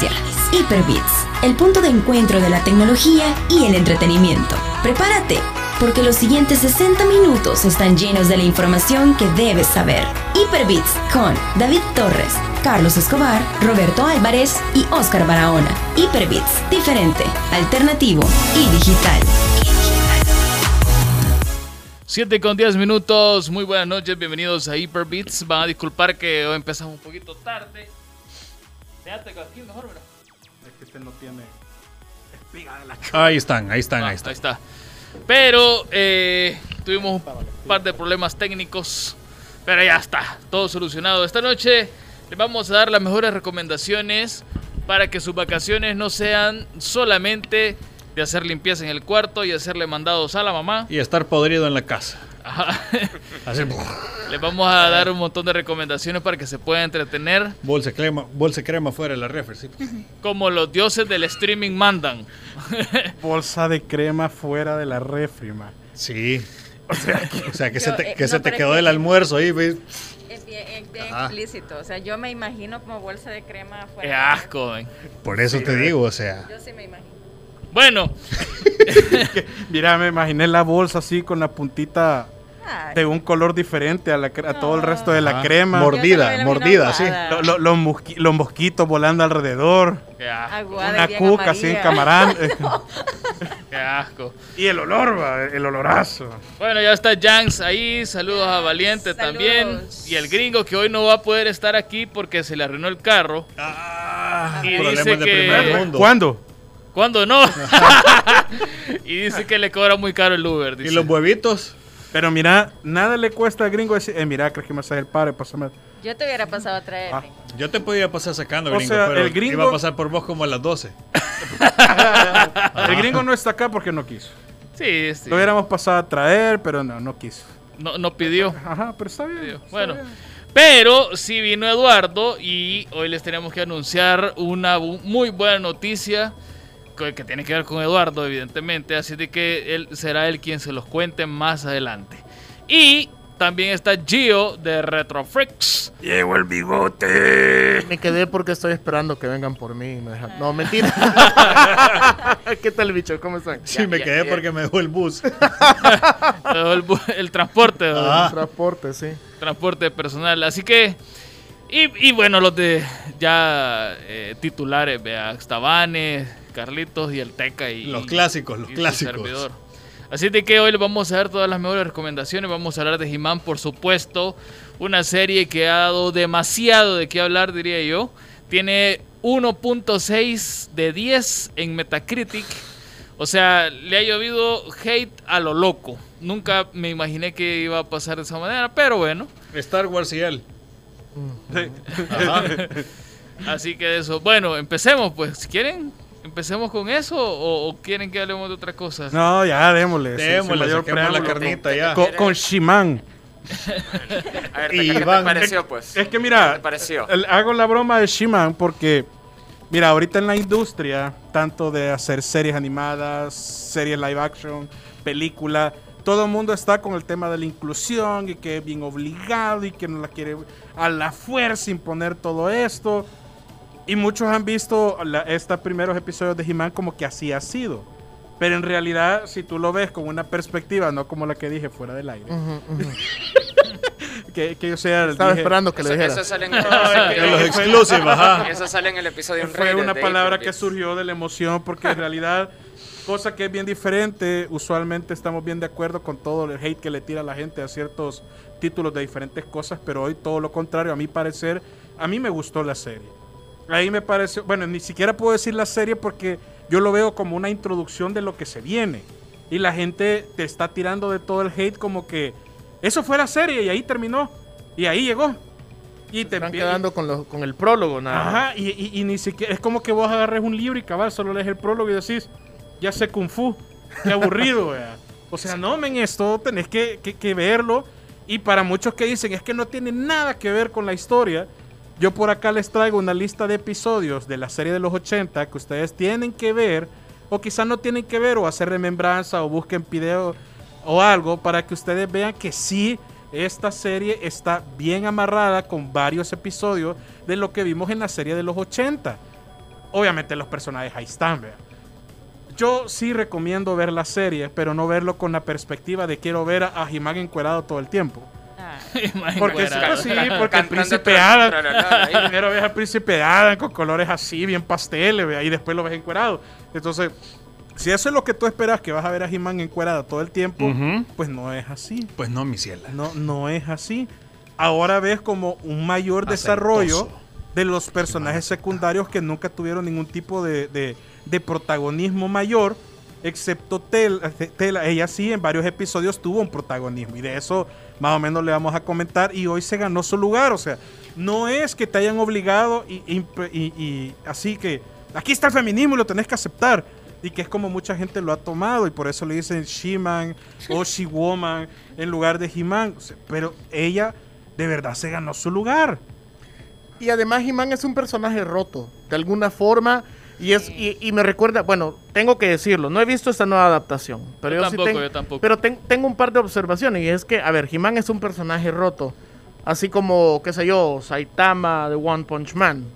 inicia Hyperbits, el punto de encuentro de la tecnología y el entretenimiento. Prepárate, porque los siguientes 60 minutos están llenos de la información que debes saber. Hyperbits con David Torres, Carlos Escobar, Roberto Álvarez y Oscar Barahona. Hyperbits, diferente, alternativo y digital. 7 con 10 minutos, muy buenas noches, bienvenidos a Hyperbits. Van a disculpar que hoy empezamos un poquito tarde. Quédate aquí mejor, ¿verdad? Es que este no tiene espiga de la Ahí están, ahí están, Ah, ahí están. Ahí está. Pero eh, tuvimos un par de problemas técnicos. Pero ya está, todo solucionado. Esta noche les vamos a dar las mejores recomendaciones para que sus vacaciones no sean solamente de hacer limpieza en el cuarto y hacerle mandados a la mamá. Y estar podrido en la casa. Ajá. Así, Les vamos a dar un montón de recomendaciones para que se puedan entretener bolsa crema, bolsa crema fuera de la refri. sí. como los dioses del streaming mandan. bolsa de crema fuera de la refri, man. Sí. O sea, que, Yo, se te, eh, no, se te quedó es que- el almuerzo ahí. ¿ves? Es bien, es explícito. O sea, yo me imagino como bolsa de crema Qué afuera. asco, ven. Por eso te digo, o sea. Yo sí me imagino. Bueno, Mira, me imaginé la bolsa así con la puntita de un color diferente a, la a todo el resto de la Ajá. crema. Mordida, mordida, sí. Lo- lo- los, mosqui- los mosquitos volando alrededor. qué asco. Aguada y Una cuca así en. Qué asco. y el olor, va, el olorazo. Bueno, ya está Janks ahí. Saludos a Valiente Saludos. también. Y el gringo que hoy no va a poder estar aquí porque se le arruinó el carro. Ah, Y problemas dice de que- primer mundo. ¿Cuándo? ¿Cuándo no? y dice que le cobra muy caro el Uber. ¿Y los huevitos? Pero mira, nada le cuesta al gringo decir, eh, mira, crees que me hace el padre, pásame. Yo te hubiera pasado a traer. Ah. Yo te podía pasar sacando, O gringo, sea, pero el gringo- iba a pasar por vos como a las 12. El gringo no está acá porque no quiso. Sí, sí. Lo hubiéramos pasado a traer, pero no, no quiso. No, no pidió. Ajá, pero está bien. está Bueno, bien. pero sí vino Eduardo y hoy les tenemos que anunciar una bu- muy buena noticia que, tiene que ver con Eduardo, evidentemente. Así de que él será él quien se los cuente más adelante. Y también está Gio de Retrofreaks. Llegó el bigote. Me quedé porque estoy esperando que vengan por mí. y me dejan- No, mentira. ¿Qué tal, bicho? ¿Cómo están? Sí, me quedé porque me dejó el bus. El, bu- el transporte, Ah. Transporte, sí. transporte personal. Así que, y, y bueno, los de ya eh, titulares, vea, Estabanes, Carlitos y el Teca y Los clásicos, los y su clásicos. servidor. Así de que hoy les vamos a dar todas las mejores recomendaciones. Vamos a hablar de He-Man, por supuesto. Una serie que ha dado demasiado de qué hablar, diría yo. Tiene 1.6 de 10 en Metacritic. O sea, le ha llovido hate a lo loco. Nunca me imaginé que iba a pasar de esa manera, pero bueno. Star Wars y él. Así que eso. Bueno, empecemos pues. Si quieren, empecemos con eso o, o quieren que hablemos de otra cosa. No, ya démosle. Démosle, mayor saquemos la preámbulo. carnita ya. Con, con Shimán. A ver, ¿qué te pareció, pues? Es que ¿Qué mira, te pareció? hago la broma de Shimán porque, mira, ahorita en la industria, tanto de hacer series animadas, series live action, película, todo el mundo está con el tema de la inclusión y que es bien obligado y que no la quiere a la fuerza imponer todo esto. Y muchos han visto estos primeros episodios de He-Man como que así ha sido. Pero en realidad, si tú lo ves con una perspectiva, no como la que dije fuera del aire, Ujú, ujú. que, que yo sea... Estaba dije- esperando que le Eso, dijera. eso sale en eso sale en el episodio Fue Unrated una de palabra que surgió de la emoción porque en realidad, cosa que es bien diferente, usualmente estamos bien de acuerdo con todo el hate que le tira la gente a ciertos títulos de diferentes cosas, pero hoy todo lo contrario, a mi parecer, a mí me gustó la serie. Ahí me pareció, bueno, ni siquiera puedo decir la serie porque yo lo veo como una introducción de lo que se viene. Y la gente te está tirando de todo el hate como que eso fue la serie y ahí terminó. Y ahí llegó. Y te Están quedando con, los- con el prólogo, nada. Ajá, y, y- y ni siquiera. Es como que vos agarres un libro y cabal, solo lees el prólogo y decís, ya sé Kung Fu. Qué aburrido, vea. O sea, no, men, esto tenés que, que- que verlo. Y para muchos que dicen, es que no tiene nada que ver con la historia. Yo por acá les traigo una lista de episodios de la serie de los 80 que ustedes tienen que ver, o quizás no tienen que ver, o hacer remembranza, o busquen video o algo, para que ustedes vean que sí, esta serie está bien amarrada con varios episodios de lo que vimos en la serie de los 80. obviamente los personajes ahí están. Yo sí recomiendo ver la serie, pero no verlo con la perspectiva de quiero ver a, He-Man encuerado todo el tiempo. Porque sí, Encuerado. pues sí, porque el príncipe Adam. Primero ves al príncipe Adam con colores así, bien pasteles, vea, y después lo ves encuerado. Entonces, si eso es lo que tú esperas, que vas a ver a He-Man encuerado todo el tiempo, pues no es así. Pues no, mi ciela. No, no es así. Ahora ves como un mayor desarrollo de los personajes secundarios que nunca tuvieron ningún tipo de, de- de protagonismo mayor, excepto Tel- Tela. Ella sí en varios episodios tuvo un protagonismo y de eso más o menos le vamos a comentar y hoy se ganó su lugar. O sea, no es que te hayan obligado y, imp- y- y así que aquí está el feminismo y lo tenés que aceptar. Y que es como mucha gente lo ha tomado y por eso le dicen She-Man o She-Woman en lugar de He-Man. O sea, Pero ella de verdad se ganó su lugar. Y además He-Man es un personaje roto, de alguna forma. Y, es, y, y me recuerda, bueno, tengo que decirlo, no he visto esta nueva adaptación. Pero Yo yo, sí tampoco, tengo- yo tampoco. Pero ten- tengo un par de observaciones. Y es que, a ver, He-Man es un personaje roto. Así como, qué sé yo, Saitama de One Punch Man.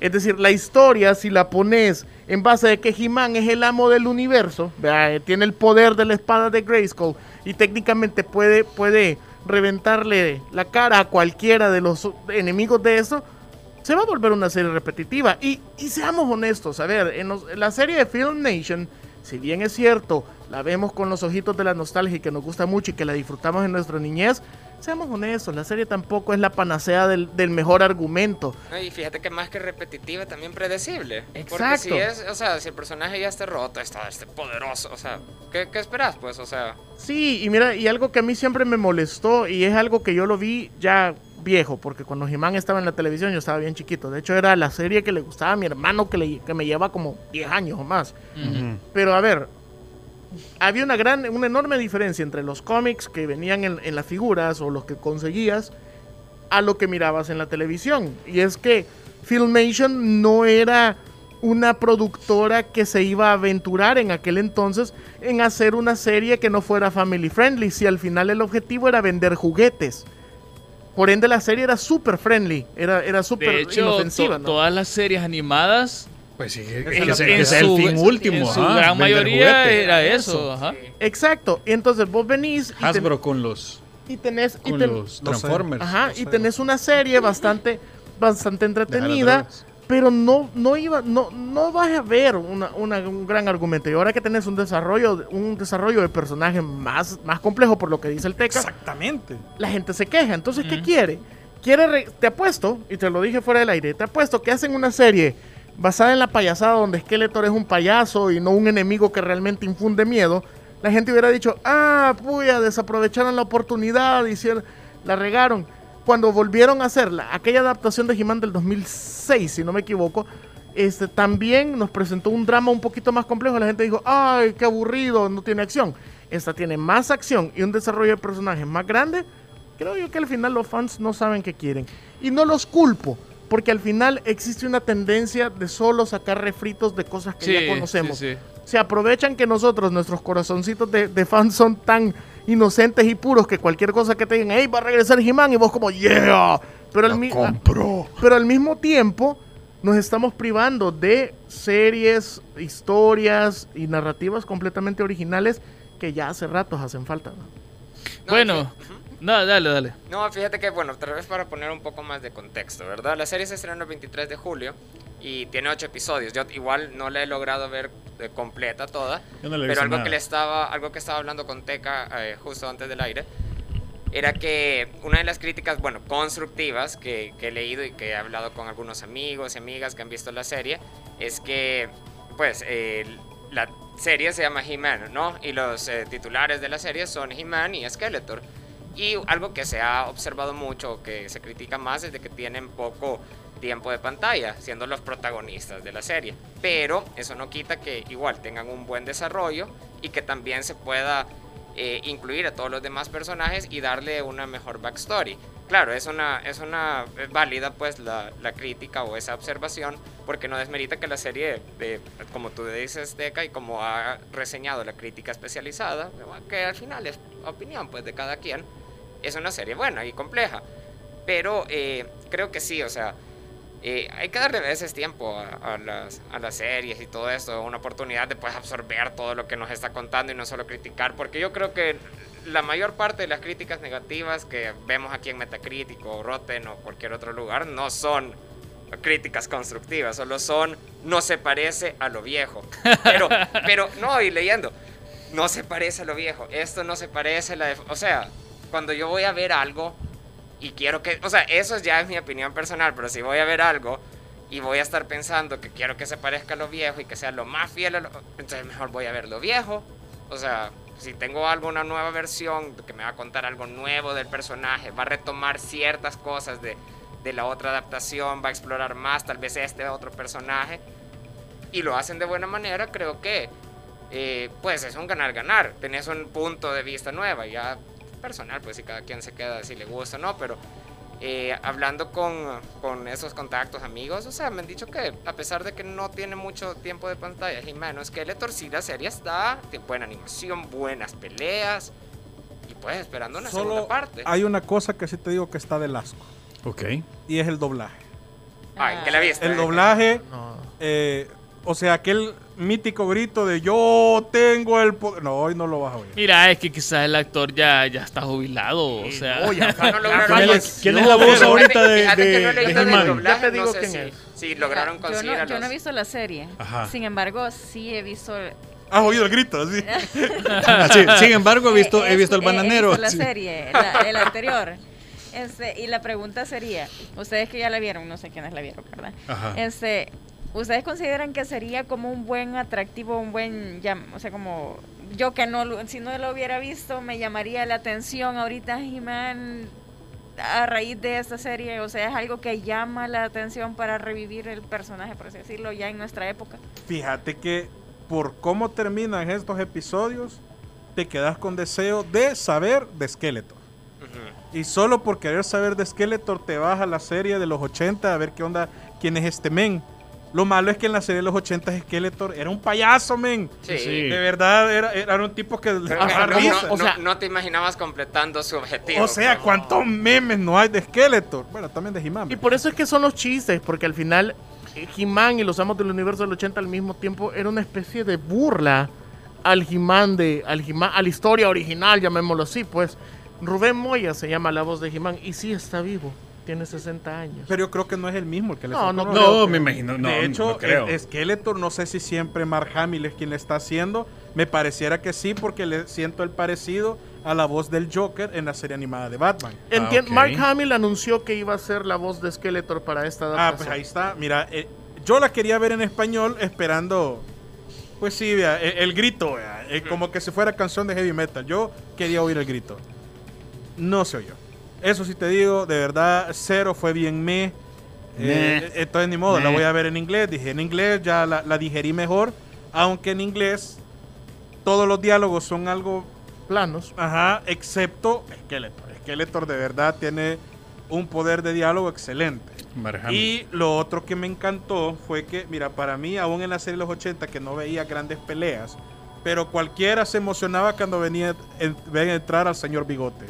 Es decir, la historia, si la pones en base de que He-Man es el amo del universo, vea, eh, tiene el poder de la espada de Grayskull y técnicamente puede, puede reventarle la cara a cualquiera de los enemigos de eso, se va a volver una serie repetitiva. Y, y seamos honestos, a ver, en, los- en la serie de Film Nation, si bien es cierto, la vemos con los ojitos de la nostalgia y que nos gusta mucho y que la disfrutamos en nuestra niñez, seamos honestos, la serie tampoco es la panacea del, del mejor argumento. No, y fíjate que más que repetitiva, también predecible. Porque Exacto. si es, o sea, si el personaje ya está roto, está este poderoso, o sea, ¿qué, qué esperas? Pues, o sea, Sí, y mira, y algo que a mí siempre me molestó, y es algo que yo lo vi ya viejo, porque cuando He-Man estaba en la televisión yo estaba bien chiquito. De hecho, era la serie que le gustaba a mi hermano, que, le, que me lleva como 10 años o más. Pero a ver, había una gran, una enorme diferencia entre los cómics que venían en, en las figuras o los que conseguías a lo que mirabas en la televisión. Y es que Filmation no era una productora que se iba a aventurar en aquel entonces en hacer una serie que no fuera family friendly, si al final el objetivo era vender juguetes. Por ende la serie era súper friendly, era, era súper inofensiva. to- ¿no? todas las series animadas, Pues sí, que que en sea el su- fin último. en su ajá, gran mayoría juguete. era eso. ajá. Exacto, y entonces vos venís y, ten- Hasbro con los, y tenés... y ten- los. Transformers. Ajá, y tenés una serie bastante, bastante entretenida. Pero no, no iba, no, no vas a ver una- una- un gran argumento. Y ahora que tenés un desarrollo, de- un desarrollo de personaje más, más complejo por lo que dice el Teca, Exactamente. la gente se queja. Entonces, ¿qué quiere? Quiere, re- te apuesto, y te lo dije fuera del aire, te apuesto que hacen una serie basada en la payasada donde Skeletor es un payaso y no un enemigo que realmente infunde miedo. La gente hubiera dicho, ah, puya, desaprovecharon la oportunidad, hicieron, la regaron. Cuando volvieron a hacer la- aquella adaptación de He-Man del 2006, si no me equivoco, este, también nos presentó un drama un poquito más complejo. La gente dijo, ay, qué aburrido, no tiene acción. Esta tiene más acción y un desarrollo de personajes más grande. Creo yo que al final los fans no saben qué quieren. Y no los culpo, porque al final existe una tendencia de solo sacar refritos de cosas que Sí, ya conocemos. sí, sí. Se aprovechan que nosotros, nuestros corazoncitos de, de fans son tan inocentes y puros que cualquier cosa que te digan, hey, va a regresar He-Man, y vos como, yeah. Pero al, mi- Compró. pero al mismo tiempo nos estamos privando de series, historias y narrativas completamente originales que ya hace ratos hacen falta. ¿no? No, Bueno, no, dale, dale. No, fíjate que, bueno, tal vez para poner un poco más de contexto, ¿verdad? La serie se estrenó el 23 de julio y tiene ocho episodios. Yo igual no la he logrado ver completa toda, no pero algo nada. que le estaba, algo que estaba hablando con Teca eh, justo antes del aire era que una de las críticas, bueno, constructivas que, que he leído y que he hablado con algunos amigos y amigas que han visto la serie es que, pues, eh, la serie se llama He-Man, ¿no? Y los eh, titulares de la serie son He-Man y Skeletor. Y algo que se ha observado mucho, que se critica más, es de que tienen poco tiempo de pantalla, siendo los protagonistas de la serie. Pero eso no quita que igual tengan un buen desarrollo y que también se pueda eh, incluir a todos los demás personajes y darle una mejor backstory. Claro, es una, es una es válida pues la, la crítica o esa observación porque no desmerita que la serie, de, como tú dices, Deca, y como ha reseñado la crítica especializada, que al final es opinión pues de cada quien, es una serie buena y compleja. Pero eh, creo que sí, o sea, eh, hay que darle a veces tiempo a, a las, a las series y todo esto, una oportunidad de pues, absorber todo lo que nos está contando y no solo criticar, porque yo creo que la mayor parte de las críticas negativas que vemos aquí en Metacritic o Rotten o cualquier otro lugar no son críticas constructivas, solo son no se parece a lo viejo. Pero, pero no, y leyendo, no se parece a lo viejo, esto no se parece a la... de- o sea, cuando yo voy a ver algo y quiero que, o sea, eso ya es mi opinión personal, pero si voy a ver algo y voy a estar pensando que quiero que se parezca a lo viejo y que sea lo más fiel a lo, entonces mejor voy a ver lo viejo. O sea, si tengo alguna nueva versión que me va a contar algo nuevo del personaje, va a retomar ciertas cosas de, de la otra adaptación, va a explorar más tal vez este otro personaje y lo hacen de buena manera, creo que eh, pues es un ganar-ganar. Tenés un punto de vista nueva, ya personal, pues si cada quien se queda si le gusta o no, pero eh, hablando con, con esos contactos, amigos, o sea, me han dicho que a pesar de que no tiene mucho tiempo de pantalla, He-Man o Skeletor, sí la serie está, tiene buena animación, buenas peleas, y pues esperando una segunda Solo parte. hay una cosa que sí te digo que está del asco. Ok. Y es el doblaje. Ay, que la viste. El doblaje, No. eh, o sea, aquel mítico grito de yo tengo el poder. No, hoy no lo vas a oír. Mira, es que quizás el actor ya, ya está jubilado, o sea... No, fa- No lograron ¿Quién es, quién es la voz Pero ahorita de, de, que no he de He-Man? doblaje, Ya te digo no sé quién si- es. Si lograron yo, conseguir no, a yo no he visto la serie. Ajá. Sin embargo, sí he visto. ¿Has oído el grito? Así. Ah, sí, Sin embargo, he visto, Eh, he visto el eh, bananero. He visto la Sí. serie, la- el anterior. Este, y la pregunta sería: Ustedes que ya la vieron, no sé quiénes la vieron, ¿verdad? Ajá. Este, ¿Ustedes consideran que sería como un buen atractivo, un buen. o sea, como. Yo que no, lo- si no lo hubiera visto, me llamaría la atención ahorita He-Man a raíz de esta serie. O sea, es algo que llama la atención para revivir el personaje, por así decirlo, ya en nuestra época. Fíjate que por cómo terminan estos episodios, te quedas con deseo de saber de Skeletor. Y solo por querer saber de Skeletor te vas a la serie de los 80 a ver qué onda, quién es este men. Lo malo es que en la serie de los 80 Skeletor era un payaso, men. Sí. Sí. De verdad, era, era un tipo que Pero no, no, risa. o sea- no- no te imaginabas completando su objetivo. O sea, pues. ¿cuántos memes no hay de Skeletor? Bueno, también de He-Man. Y por eso es que son los chistes, porque al final He-Man y los amos del universo del 80 al mismo tiempo era una especie de burla al He-Man de al He-Man, a la historia original, llamémoslo así, pues Rubén Moya se llama la voz de He-Man y sí está vivo, tiene 60 años. Pero yo creo que no es el mismo el que le No, no ¿no? me imagino. No, de hecho, no creo. el Skeletor, no sé si siempre Mark Hamill es quien le está haciendo. Me pareciera que sí, porque le siento el parecido a la voz del Joker en la serie animada de Batman. Entien- ok. Mark Hamill anunció que iba a ser la voz de Skeletor para esta Ah, adaptación. pues ahí está. Mira, eh, yo la quería ver en español esperando. Pues sí, vea, el, el grito, vea, eh, como que si fuera canción de heavy metal. Yo quería oír el grito. No se oyó. Eso sí te digo, de verdad, cero fue bien me. Eh, entonces ni modo, la voy a ver en inglés. Dije en inglés, ya la, la digerí mejor. Aunque en inglés todos los diálogos son algo Planos. Ajá, excepto Skeletor. Skeletor de verdad tiene un poder de diálogo excelente. Mark Hamill. Y lo otro que me encantó fue que, mira, para mí, aún en la serie de los 80, que no veía grandes peleas, pero cualquiera se emocionaba cuando venía en- ven a entrar al señor Bigote.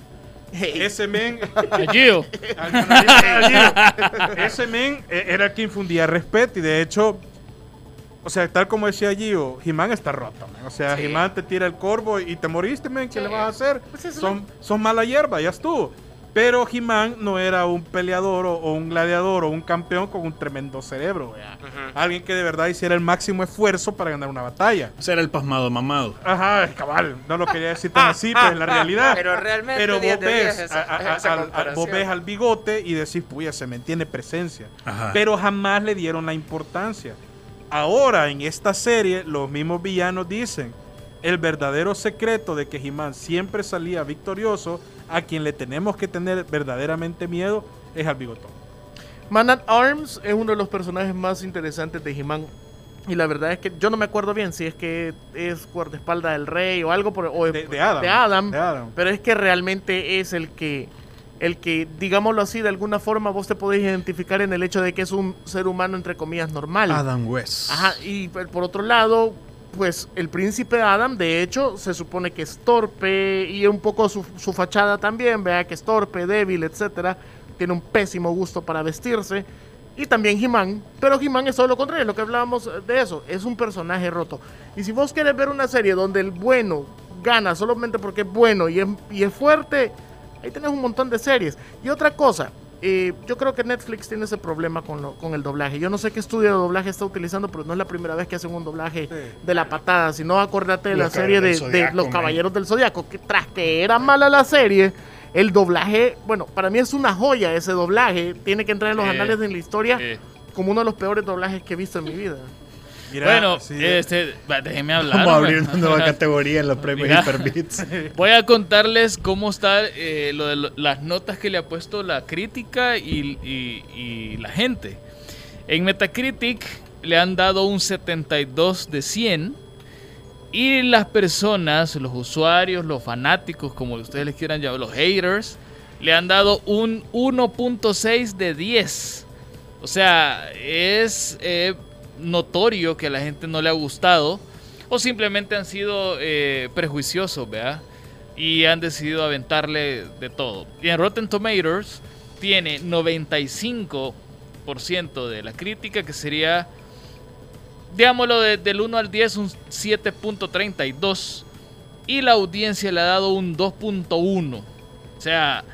Ese men, Gio, ese men eh, era el que infundía respeto y de hecho, o sea, tal como decía Gio, He-Man está roto, man. O sea, Sí. He-Man te tira el corvo y te moriste, men, ¿qué Sí. le vas a hacer? Pues es son, son mala hierba, ya estuvo. Pero He-Man no era un peleador o, o un gladiador o un campeón con un tremendo cerebro. Alguien que de verdad hiciera el máximo esfuerzo para ganar una batalla. Ser el pasmado mamado. Ajá, cabal, no lo quería decir tan así, pero en la realidad. Pero realmente Pero 10 vos de 10 ves, esa- a- a- esa al- al- comparación. vos ves al bigote y decís, puya, se me tiene presencia. Ajá. Pero jamás le dieron la importancia. Ahora, en esta serie, los mismos villanos dicen, el verdadero secreto de que He-Man siempre salía victorioso, a quien le tenemos que tener verdaderamente miedo, es al bigotón. Man at Arms es uno de los personajes más interesantes de He-Man. Y la verdad es que yo no me acuerdo bien si es que es guardaespaldas del rey o algo por o De, de Adam. de Adam, De Adam. pero es que realmente es el que el que digámoslo así de alguna forma vos te podés identificar en el hecho de que es un ser humano entre comillas normal. Adam West. Ajá, y por por otro lado, pues el príncipe Adam, de hecho, se supone que es torpe y un poco su, su fachada también, vea que es torpe, débil, etcétera. Tiene un pésimo gusto para vestirse. Y también He-Man, pero He-Man es todo lo contrario, lo que hablábamos de eso, es un personaje roto. Y si vos querés ver una serie donde el bueno gana solamente porque es bueno y es, y es fuerte, ahí tenés un montón de series. Y otra cosa, eh, yo creo que Netflix tiene ese problema con, lo- con el doblaje. Yo no sé qué estudio de doblaje está utilizando, pero no es la primera vez que hacen un doblaje de la patada. Si no, acordate de la serie de, de Los man. Caballeros del Zodiaco, que tras que era mala la serie, el doblaje, bueno, para mí es una joya ese doblaje. Tiene que entrar en los Eh, anales de la historia eh. como uno de los peores doblajes que he visto en mi vida. Mira, bueno, sí, este, va, déjeme hablar. Vamos a abrir una nueva categoría en los premios Mira. Hyperbits. Voy a contarles cómo está eh, lo de lo- las notas que le ha puesto la crítica y, y- y la gente. En Metacritic le han dado un 72 de 100 y las personas, los usuarios, los fanáticos, como ustedes les quieran llamar, los haters, le han dado un 1.6 de 10. O sea, es eh, notorio que a la gente no le ha gustado o simplemente han sido eh, prejuiciosos, ¿verdad? Y han decidido aventarle de todo. Y en Rotten Tomatoes tiene 95% de la crítica, que sería, digámoslo, de- del 1 al 10, un 7.32. Y la audiencia le ha dado un 2.1. O sea,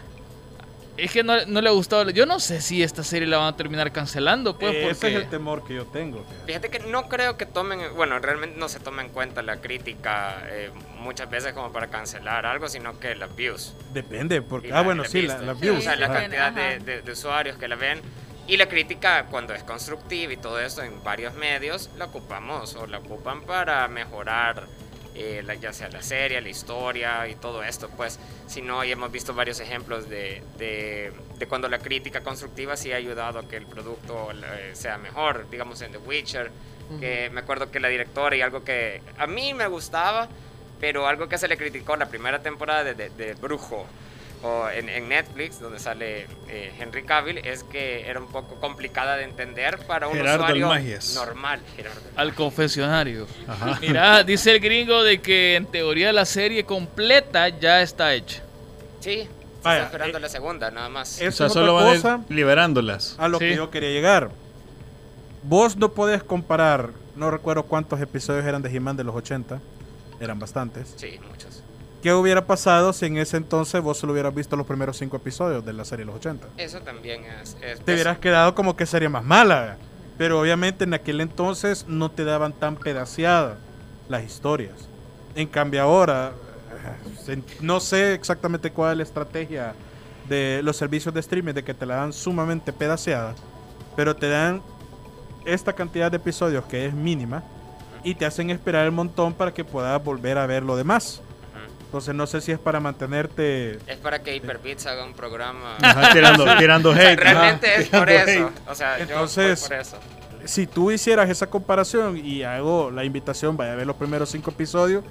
es que no, no le ha gustado. Yo no sé si esta serie la van a terminar cancelando, pues, ese porque... es el temor que yo tengo. fíjate. Fíjate que no creo que tomen, bueno, realmente no se toma en cuenta la crítica eh, muchas veces como para cancelar algo, sino que las views. Depende, y porque... la- Ah, bueno, las sí, la, vistas. las Sí, views. O sea, la ajá. cantidad de, de- de usuarios que la ven. Y la crítica, cuando es constructiva y todo eso en varios medios, la ocupamos o la ocupan para mejorar, eh, la- ya sea la serie, la historia y todo esto. Pues, si no, y hemos visto varios ejemplos de, de- de cuando la crítica constructiva sí ha ayudado a que el producto eh, sea mejor. Digamos en The Witcher, que me acuerdo que la directora y algo que a mí me gustaba, pero algo que se le criticó la primera temporada de, de- de Brujo o en, en Netflix, donde sale eh, Henry Cavill, es que era un poco complicada de entender para un Gerardo usuario Almagias. normal. Gerardo. Al confesionario. Mira, dice el gringo de que en teoría la serie completa ya está hecha. Sí, Vaya, está esperando eh, la segunda, nada más. Eso O sea, es solo otra van cosa liberándolas. a lo Sí. que yo quería llegar. Vos no podés comparar, no recuerdo cuántos episodios eran de He-Man de los 80, eran bastantes. Sí, muchos. ¿Qué hubiera pasado si en ese entonces vos solo hubieras visto los primeros cinco episodios de la serie de los 80? Eso también es... es- Te hubieras quedado como que sería más mala. Pero obviamente en aquel entonces no te daban tan pedaceadas las historias. En cambio ahora, eh, no sé exactamente cuál es la estrategia de los servicios de streaming de que te la dan sumamente pedaceada, pero te dan esta cantidad de episodios que es mínima y te hacen esperar el montón para que puedas volver a ver lo demás. Entonces no sé si es para mantenerte Es para que Hyperbits haga un programa... Ajá, tirando, tirando hate. realmente ajá, es por eso. hate. O sea, Entonces- yo por eso. si tú hicieras esa comparación y hago la invitación, vaya a ver los primeros cinco episodios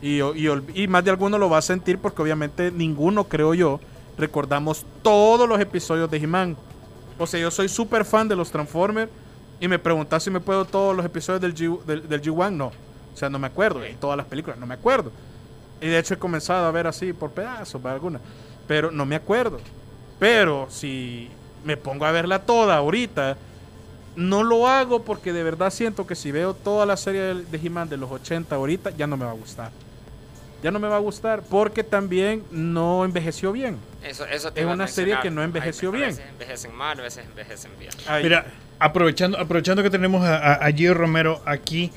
y, y, ol- y más de alguno lo va a sentir porque obviamente ninguno, creo yo, recordamos todos los episodios de He-Man. O sea, yo soy súper fan de los Transformers y me preguntas si me puedo todos los episodios del, G, del, del G1, no. O sea, no me acuerdo. Y todas las películas, no me acuerdo. Y de hecho he comenzado a ver así por pedazos, para algunas. Pero no me acuerdo. Pero si me pongo a verla toda ahorita, no lo hago porque de verdad siento que si veo toda la serie de, de He-Man de los 80 ahorita, ya no me va a gustar. Ya no me va a gustar porque también no envejeció bien. Eso, eso te Es una serie que no envejeció Hay- bien. A veces envejecen mal, a veces envejecen bien. Ay, Mira, aprovechando, aprovechando que tenemos a, a, a Gio Romero aquí,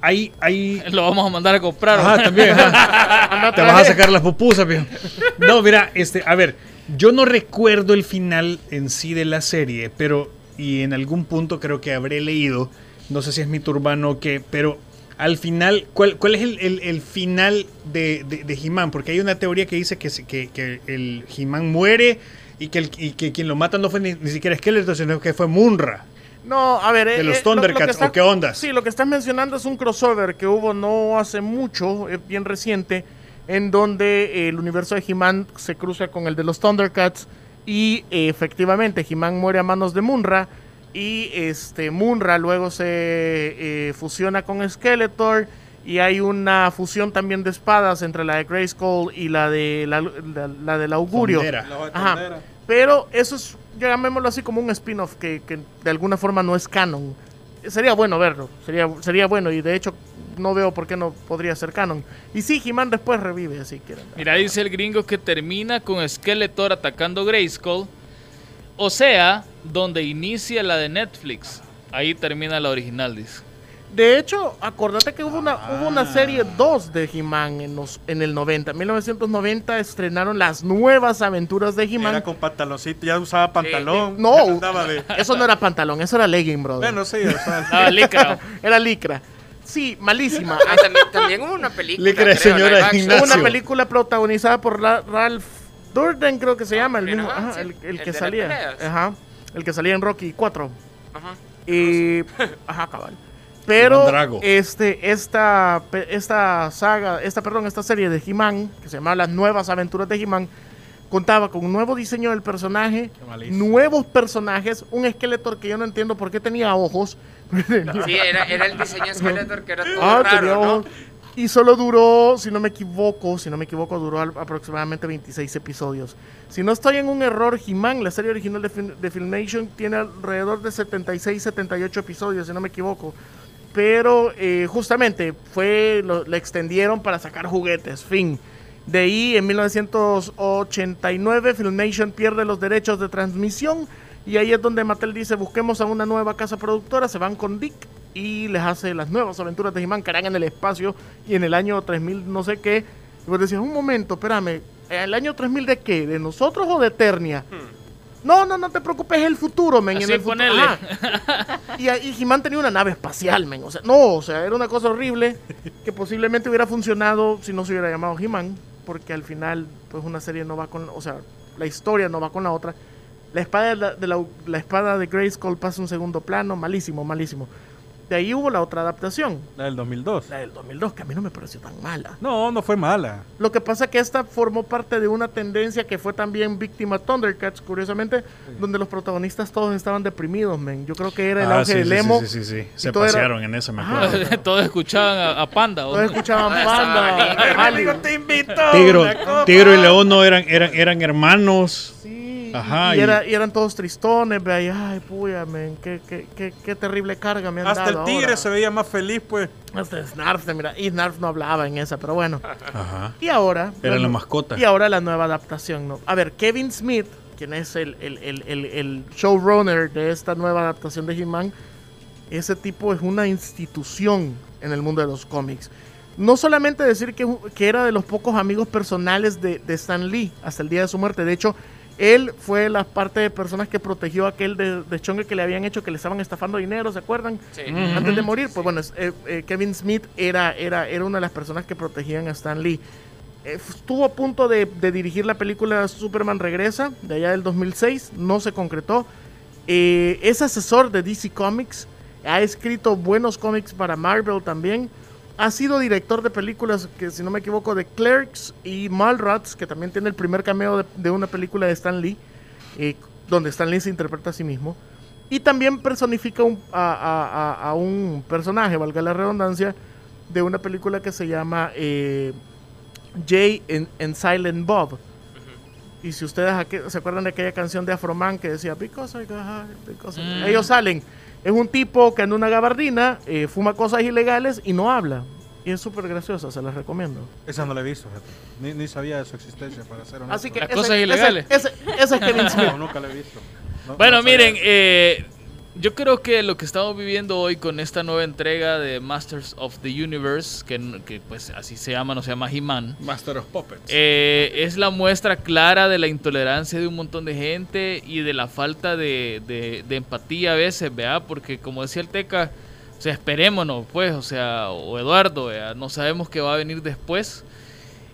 hay, hay Lo vamos a mandar a comprar. Ajá, ¿no? también. ajá. Te vas a sacar las pupusas, viejo. No, mira, este, a ver, yo no recuerdo el final en sí de la serie, pero y en algún punto creo que habré leído, no sé si es mito urbano o qué, pero al final, ¿cuál, cuál es el, el- el final de, de, de He-Man? Porque hay una teoría que dice que, que, que el He-Man muere y que, el- y que quien lo mata no fue ni, ni siquiera Skeletor, sino que fue Munra. No, a ver. De eh, los eh, lo- lo que Thundercats, está- ¿o qué ondas? Sí, lo que estás mencionando es un crossover que hubo no hace mucho, es bien reciente, en donde eh, el universo de He-Man se cruza con el de los Thundercats y eh, efectivamente He-Man muere a manos de Munra y este Munra luego se eh, fusiona con Skeletor y hay una fusión también de espadas entre la de Grayskull y la de la, la- la del augurio. Ajá. Pero eso es llamémoslo así como un spin-off que, que de alguna forma no es canon. Sería bueno verlo, sería, sería bueno y de hecho no veo por qué no podría ser canon. Y sí, He-Man después revive, si quieren. Mira, dice el gringo que termina con Skeletor atacando Grayskull. O sea, donde inicia la de Netflix. Ahí termina la original, dice. De hecho, acordate que hubo una, hubo una serie 2 de He-Man en, los- en el 90. En 1990 estrenaron las nuevas aventuras de Era He-Man. con pantaloncito, ya usaba pantalón. No. andaba de- Eso no era pantalón, eso era legging, brother. Bueno, sí, o sea, Ah, licra. Era licra. Sí, malísima. Ah, también, también hubo una película. Creo, señora. Hubo una película protagonizada por Ra- Ralph Durden, creo que se llama, el mismo, ajá, sí. el, el El que salía. Ajá, el que salía en Rocky 4. Ajá. Y, ajá, cabal. Pero este, esta, esta saga, esta, perdón, esta serie de He-Man, que se llama Las Nuevas Aventuras de He-Man, contaba con un nuevo diseño del personaje, nuevos personajes, un Skeletor que yo no entiendo por qué tenía ojos. Sí, era, era el diseño Skeletor que era todo Ah, tenía raro. Y solo duró, si no me equivoco, si no me equivoco, duró al- aproximadamente 26 episodios. Si no estoy en un error, He-Man, la serie original de, Film- de Filmation, tiene alrededor de 76, 78 episodios, si no me equivoco. Pero eh, justamente fue lo, le extendieron para sacar juguetes, fin. De ahí, en 1989, Filmation pierde los derechos de transmisión. Y ahí es donde Mattel dice, busquemos a una nueva casa productora, se van con Dick y les hace las nuevas aventuras de He-Man en el espacio y en el año 3000 no sé qué. Y vos decías, un momento, espérame, ¿el año 3000 de qué? ¿De nosotros o de Eternia? No, no, no te preocupes, es el futuro, men. en Así el futuro- ponele. Y, y He-Man tenía una nave espacial, men. O sea, no, o sea, era una cosa horrible que posiblemente hubiera funcionado si no se hubiera llamado He-Man, porque al final, pues una serie no va con, o sea, la historia no va con la otra. La espada de la, de la, la espada de Grayskull pasa a un segundo plano, malísimo, malísimo. De ahí hubo la otra adaptación, la del 2002. la del 2002, que a mí no me pareció tan mala. No, no fue mala. Lo que pasa es que esta formó parte de una tendencia que fue también víctima de Thundercats, curiosamente, donde los protagonistas todos estaban deprimidos, men. Yo creo que era el Ah, auge sí, del sí, emo. sí, sí, sí. Se era- pasearon en esa, me acuerdo. Todos escuchaban a, a Panda. ¿o? Todos escuchaban Ah, Panda. Harley. te invito. Tigro. Tigro y León no eran, eran, eran hermanos. Sí, Ajá, y, y- era- y eran todos tristones, ve ahí, ay, puya, men, qué, qué, qué, qué terrible carga me han Hasta el tigre ahora. se veía más feliz, pues. Hasta Snarf, mira, y Snarf no hablaba en esa, pero bueno. Ajá. Y ahora... Era la bueno, mascota. Y ahora la nueva adaptación, ¿no? A ver, Kevin Smith, quien es el, el, el, el, el showrunner de esta nueva adaptación de He-Man, ese tipo es una institución en el mundo de los cómics. No solamente decir que, que era de los pocos amigos personales de, de Stan Lee hasta el día de su muerte, de hecho, él fue la parte de personas que protegió a aquel de, de chongue que le habían hecho que le estaban estafando dinero, ¿se acuerdan? Sí. antes de morir, pues bueno, eh, eh, Kevin Smith era, era, era una de las personas que protegían a Stan Lee. Eh, estuvo a punto de, de dirigir la película Superman Regresa, de allá del 2006, no se concretó. Eh, es asesor de DC Comics, ha escrito buenos cómics para Marvel también. Ha sido director de películas, que si no me equivoco, de Clerks y Mallrats, que también tiene el primer cameo de, una película de Stan Lee, eh, donde Stan Lee se interpreta a sí mismo. Y también personifica a un personaje, valga la redundancia, de una película que se llama eh, Jay and, and Silent Bob. Y si ustedes aqu- se acuerdan de aquella canción de Afroman que decía Because I got high, because I got-" Mm. Ellos salen. Es un tipo que anda en una gabardina, eh, fuma cosas ilegales y no habla. Y es súper graciosa, se las recomiendo. Esa no la he visto. Ni, ni sabía de su existencia, para ser honesto. Así que Las ese- cosas ilegales. Ese, ese es Kevin Smith. No, nunca la he visto. No- Bueno, no miren, eh, yo creo que lo que estamos viviendo hoy con esta nueva entrega de Masters of the Universe, que, que pues así se llama, no se llama He-Man, Master of Puppets. eh, es la muestra clara de la intolerancia de un montón de gente y de la falta de, de- de empatía a veces, ¿verdad? Porque como decía el Teca, o sea, esperémonos, pues, o sea, o Eduardo, ¿verdad? no sabemos qué va a venir después.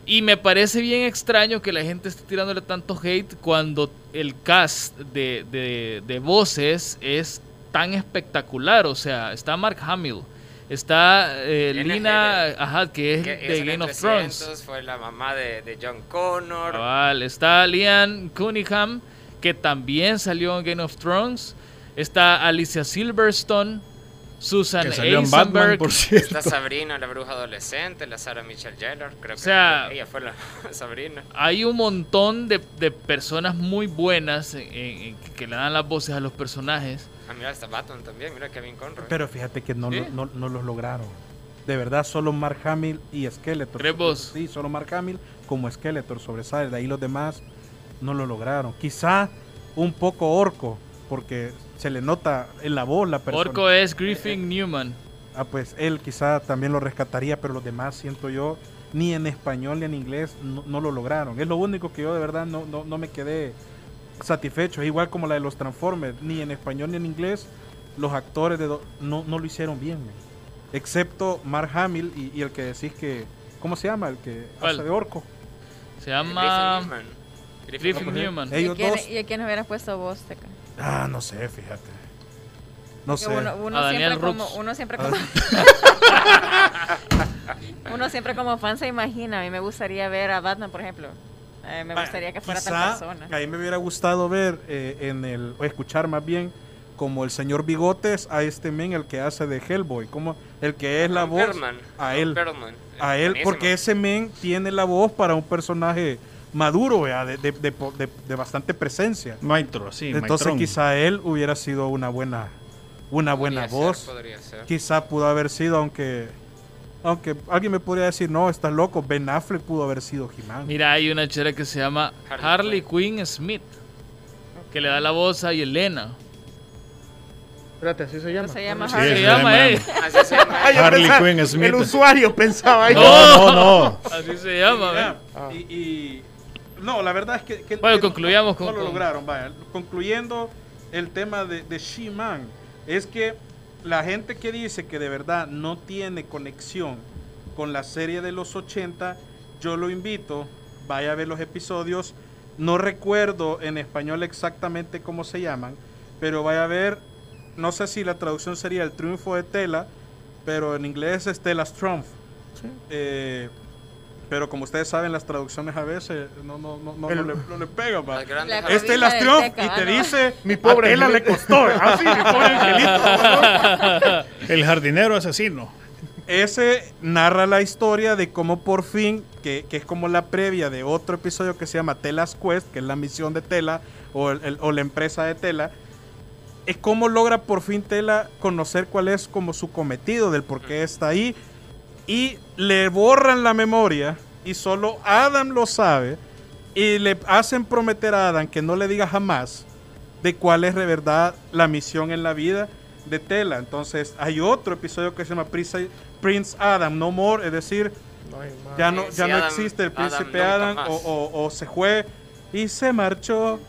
Y me parece bien extraño que la gente esté tirándole tanto hate cuando el cast de, de- de voces es tan espectacular. O sea, está Mark Hamill, está eh, Lena Lina, ajá, que es Que de Game of Thrones. 300, Fue la mamá de, de John Connor. Está Liam Cunningham, que también salió en Game of Thrones. Está Alicia Silverstone, Susan Que salió en Batman, Eisenberg. por cierto. Está Sabrina, la bruja adolescente, la Sarah Michelle Gellar, creo O sea- que ella fue la Sabrina. Hay un montón de, de personas muy buenas en- en- en- que le dan las voces a los personajes. Ah, mira, está Batman también, mira Kevin Conroy. Pero fíjate que no, ¿Sí? lo- no, no los lograron. De verdad, solo Mark Hamill y Skeletor. ¿Crees vos? Sí, solo Mark Hamill como Skeletor sobresale. De ahí los demás no lo lograron. Quizá un poco orco, porque se le nota en la voz la persona. Orco es Griffin Newman. Ah, pues él quizá también lo rescataría, pero los demás, siento yo, ni en español ni en inglés no, no lo lograron. Es lo único que yo de verdad no, no, no me quedé satisfecho. Es igual como la de los Transformers, ni en español ni en inglés los actores de no, no lo hicieron bien. man. Excepto Mark Hamill y, y el que decís que... ¿Cómo se llama? El que ¿Cuál? hace de orco. Se Griffin llama Newman. Griffin Griffin Newman. Newman. Ellos ¿Y, a quién, dos. ¿Y a quién hubieras puesto vos, Teca? Ah, no sé, fíjate. No sé. Uno, uno A Daniel siempre como, uno siempre como uno siempre como fan se imagina. A mí me gustaría ver a Batman, por ejemplo. Eh, me gustaría que fuera Quizá tal persona. A mí me hubiera gustado ver eh, en el, o escuchar más bien como el señor Bigotes a este men, el que hace de Hellboy, como el que es la Ron voz Perlman, a él, Perlman. a él, Buenísimo. porque ese men tiene la voz para un personaje maduro, de, de- de po- de- de bastante presencia. Maestro, sí, Entonces quizá él hubiera sido una buena, una buena Podría ser, voz. podría ser. Quizá pudo haber sido, aunque, aunque alguien me podría decir, no, estás loco, Ben Affleck pudo haber sido He-Man. Mira, hay una chera que se llama Harley Harley Quinn Smith. Que le da la voz a Yelena. Espérate, así se llama. Se llama Sí, Harley. Se llama. Así se llama. Harley pensaba- Quinn Smith. El usuario pensaba yo. No, no, no. Así se llama, ¿ve? Ah. Y, y- no, la verdad es que, que- Bueno, que concluyamos no, con- no lo con- lograron. Vaya, concluyendo el tema de, de She-Man, es que la gente que dice que de verdad no tiene conexión con la serie de los 80, yo lo invito, vaya a ver los episodios. No recuerdo en español exactamente cómo se llaman, pero vaya a ver, no sé si la traducción sería El triunfo de Tela, pero en inglés es Tela's Triumph. Eh, pero como ustedes saben, las traducciones a veces no, no, no, no, El- no le, no le pegan. La- Este Cobija las y te dice, Mi pobre le angelito". costó. Ah, sí, mi pobre angelito. El jardinero asesino. Ese narra la historia de cómo por fin, que, que es como la previa de otro episodio que se llama Telas Quest, que es la misión de Tela o, el- el- o la empresa de Tela, es cómo logra por fin Tela conocer cuál es como su cometido, del por qué está ahí, y le borran la memoria y solo Adam lo sabe y le hacen prometer a Adam que no le diga jamás de cuál es de verdad la misión en la vida de Tela. Entonces hay otro episodio que se llama Prince, Prince Adam No More, es decir, ya no, ya sí, no Adam- existe el príncipe Adam, o- o se fue y se marchó,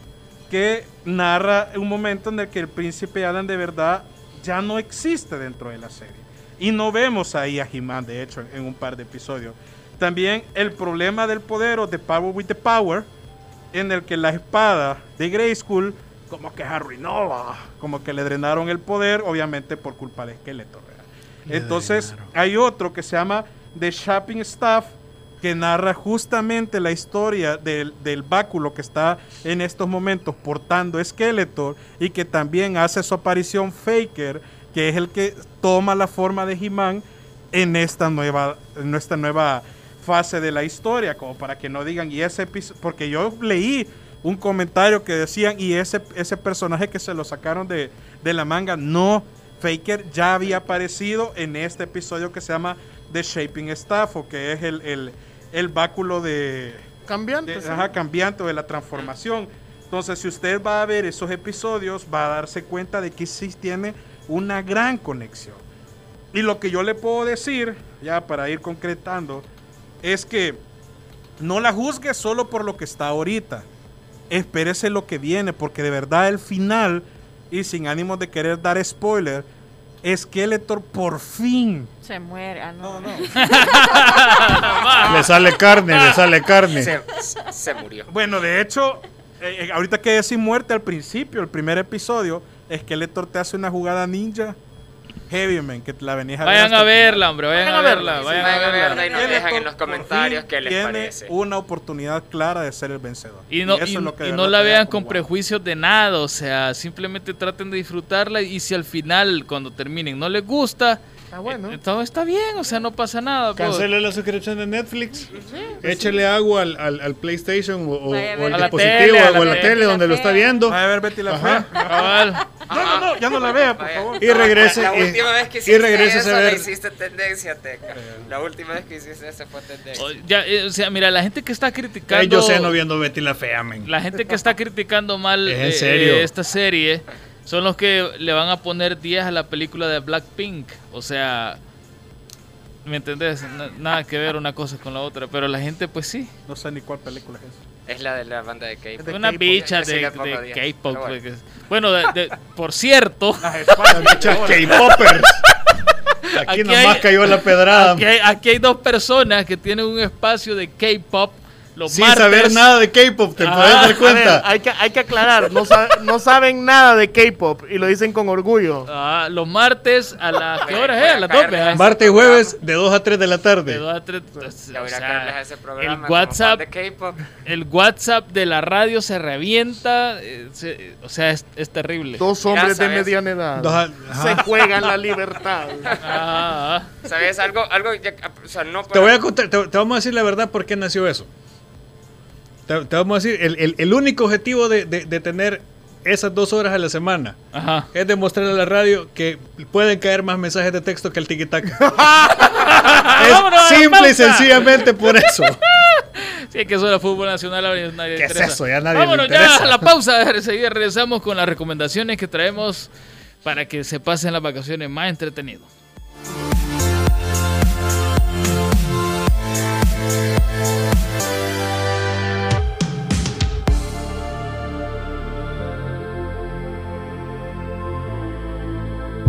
que narra un momento en el que el príncipe Adam de verdad ya no existe dentro de la serie. Y no vemos ahí a He-Man, de hecho, en un par de episodios. También el problema del poder o de Power with the Power, en el que la espada de Grayskull como que arruinó, como que le drenaron el poder, obviamente por culpa de Skeletor. Entonces, hay otro que se llama The Shopping Staff, que narra justamente la historia del, del báculo que está en estos momentos portando Skeletor y que también hace su aparición Faker, que es el que toma la forma de He-Man en esta nueva, en esta nueva fase de la historia, como para que no digan, y ese episodio, porque yo leí un comentario que decían, y ese, ese personaje que se lo sacaron de, de la manga, no, Faker ya había aparecido en este episodio que se llama The Shaping Staff, o que es el, el, el báculo de, Cambiante. de- sí. ajá, cambiante o de la transformación. Entonces, si usted va a ver esos episodios, va a darse cuenta de que sí tiene una gran conexión. Y lo que yo le puedo decir, ya para ir concretando, es que no la juzgue solo por lo que está ahorita. Espérese lo que viene, porque de verdad el final, y sin ánimo de querer dar spoiler, Skeletor por fin. Se muere. Ah, no. Le sale carne, le sale carne. Se, se murió. Bueno, de hecho, eh, eh, ahorita que decir muerte al principio, el primer episodio, Skeletor te hace una jugada ninja heavy, man, que la venís a ver Vayan a verla, hombre, vayan a verla, vayan a Vayan a verla verla. y nos dejan en los comentarios qué les tiene parece. una oportunidad clara de ser el vencedor. Y no, eso y, es lo que de y no verdad la vean con prejuicios de nada, o sea, simplemente traten de disfrutarla y si al final, cuando terminen, no les gusta, Ah, bueno. eh, todo está bien, o sea, no pasa nada. pues. Cancele la suscripción de Netflix. Échele agua al, al- al PlayStation o, al dispositivo tele, a la o a la tele. tele donde lo está viendo. Vaya a ver Betty la Ajá. Fea. No, no, no, ya no la vea, por favor. Y regrese. La y- última vez que y hiciste regrese eso, a le ver. hiciste tendencia, Teca. La última vez que hiciste eso fue tendencia. O, ya, eh, o sea, mira, la gente que está criticando... Ay, yo sé, no viendo Betty la fea, men. La gente que está criticando mal Es en eh, serio. eh, esta serie son los que le van a poner 10 a la película de Blackpink. O sea, ¿me entendés? Na- nada que ver una cosa con la otra. Pero la gente, pues sí. No sé ni cuál película es esa. Es la de la banda de K-pop. De una bicha de. K-pop. Bueno. que- Bueno, de- de- por cierto, Muchas K-Poppers. Aquí, Aquí nomás hay- cayó la pedrada. aquí hay, aquí hay dos personas que tienen un espacio de K-pop los Sin martes. saber nada de K-pop, te Ah, puedes a dar A ver, cuenta. hay, que, hay que aclarar, no, sa- no saben nada de K-pop y lo dicen con orgullo. Ah, los martes a las... ¿Qué a- horas es? a A las 2, a. Martes y jueves de 2 a 3 de la De tarde. dos a tres, Ya voy o a sea, caerles a ese programa. el WhatsApp, de el WhatsApp de la radio se revienta, eh, se- o sea, es, es terrible. Dos hombres de mediana edad Dos a- se juegan la libertad. Ah, ah. ¿Sabes? Algo, algo ya- o sea, no Te voy a contar, te, te vamos a decir la verdad por qué nació eso. Te, te vamos a decir, el, el- el único objetivo de, de- de tener esas dos horas a la semana Ajá. es demostrarle a la radio que pueden caer más mensajes de texto que el a es simple y sencillamente por eso. Sí, que eso era fútbol nacional, ahora nadie ¿Qué es eso? Ya nadie Vámonos ya a la pausa, enseguida regresamos con las recomendaciones que traemos para que se pasen las vacaciones más entretenido.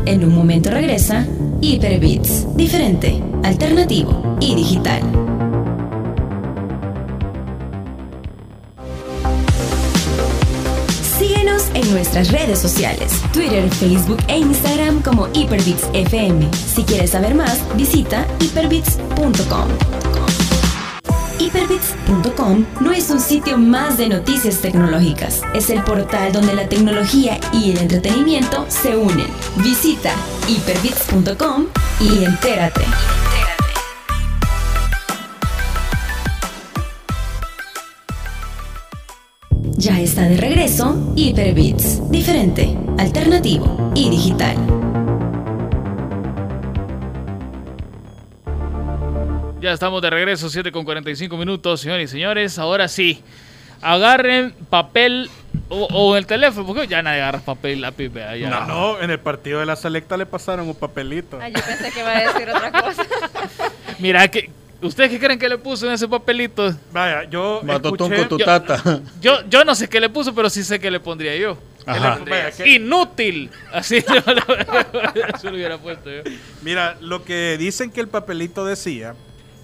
En un momento regresa Hyperbits, diferente, alternativo y digital. Síguenos en nuestras redes sociales, Twitter, Facebook e Instagram como Hyperbits FM. Si quieres saber más, visita hyperbits.com. Hyperbits.com no es un sitio más de noticias tecnológicas, es el portal donde la tecnología y el entretenimiento se unen. Visita hyperbits.com y entérate. Ya está de regreso Hyperbits, diferente, alternativo y digital. Ya estamos de regreso, 7 con 45 minutos, señores y señores. Ahora sí, agarren papel o, o el teléfono, porque ya nadie agarra papel y lápiz, vea, ya. No, no, en el partido de la selecta le pasaron un papelito. Ay, yo pensé que iba a decir otra cosa. Mira, que, ¿ustedes qué creen que le puso en ese papelito? Vaya, yo Matotón escuché... con tu tata. Yo, yo no sé qué le puso, pero sí sé qué le pondría yo. Ajá. Vaya, que- Inútil. Así yo lo, eso lo hubiera puesto yo. Mira, lo que dicen que el papelito decía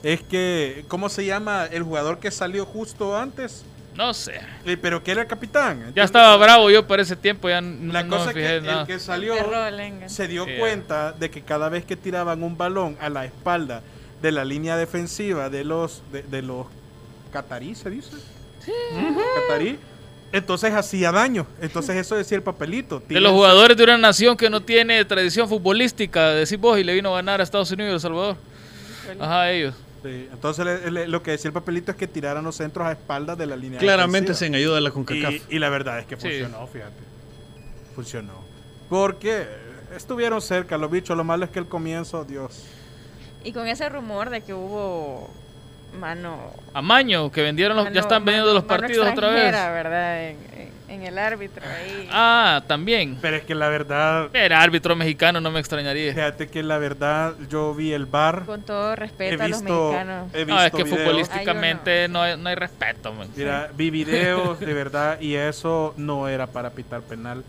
es que, ¿cómo se llama el jugador que salió justo antes? No sé. Eh, Pero que era el capitán. Ya estaba bravo yo para ese tiempo, ya no, La no cosa me fijé que nada. el que salió se dio Sí, cuenta de que cada vez que tiraban un balón a la espalda de la línea defensiva de los de, de los catarí, ¿se dice? Ujú, Catarí. Entonces hacía daño. Entonces eso decía el papelito. De los jugadores de una nación que no tiene tradición futbolística, decís vos, y le vino a ganar a Estados Unidos y El Salvador. Ajá, ellos. Sí, Entonces le- le- lo que decía el papelito es que tiraran los centros a espaldas de la línea Claramente defensiva. sin ayuda de la CONCACAF. Y, y la verdad es que Sí. funcionó, fíjate. Funcionó. Porque estuvieron cerca los bichos. Lo malo es que el comienzo, Dios. Y con ese rumor de que hubo mano. Amaño, que vendieron los, ya están vendiendo mano- los partidos otra vez. ¿verdad? En, en- en el árbitro ahí. Ah, también. Pero es que la verdad, Era árbitro mexicano, no me extrañaría. fíjate que la verdad, yo vi el bar. Con todo He respeto a los visto, mexicanos. he No, es visto que videos. futbolísticamente no hay, no hay respeto, man. Mira, vi videos de verdad y eso no era para pitar penal.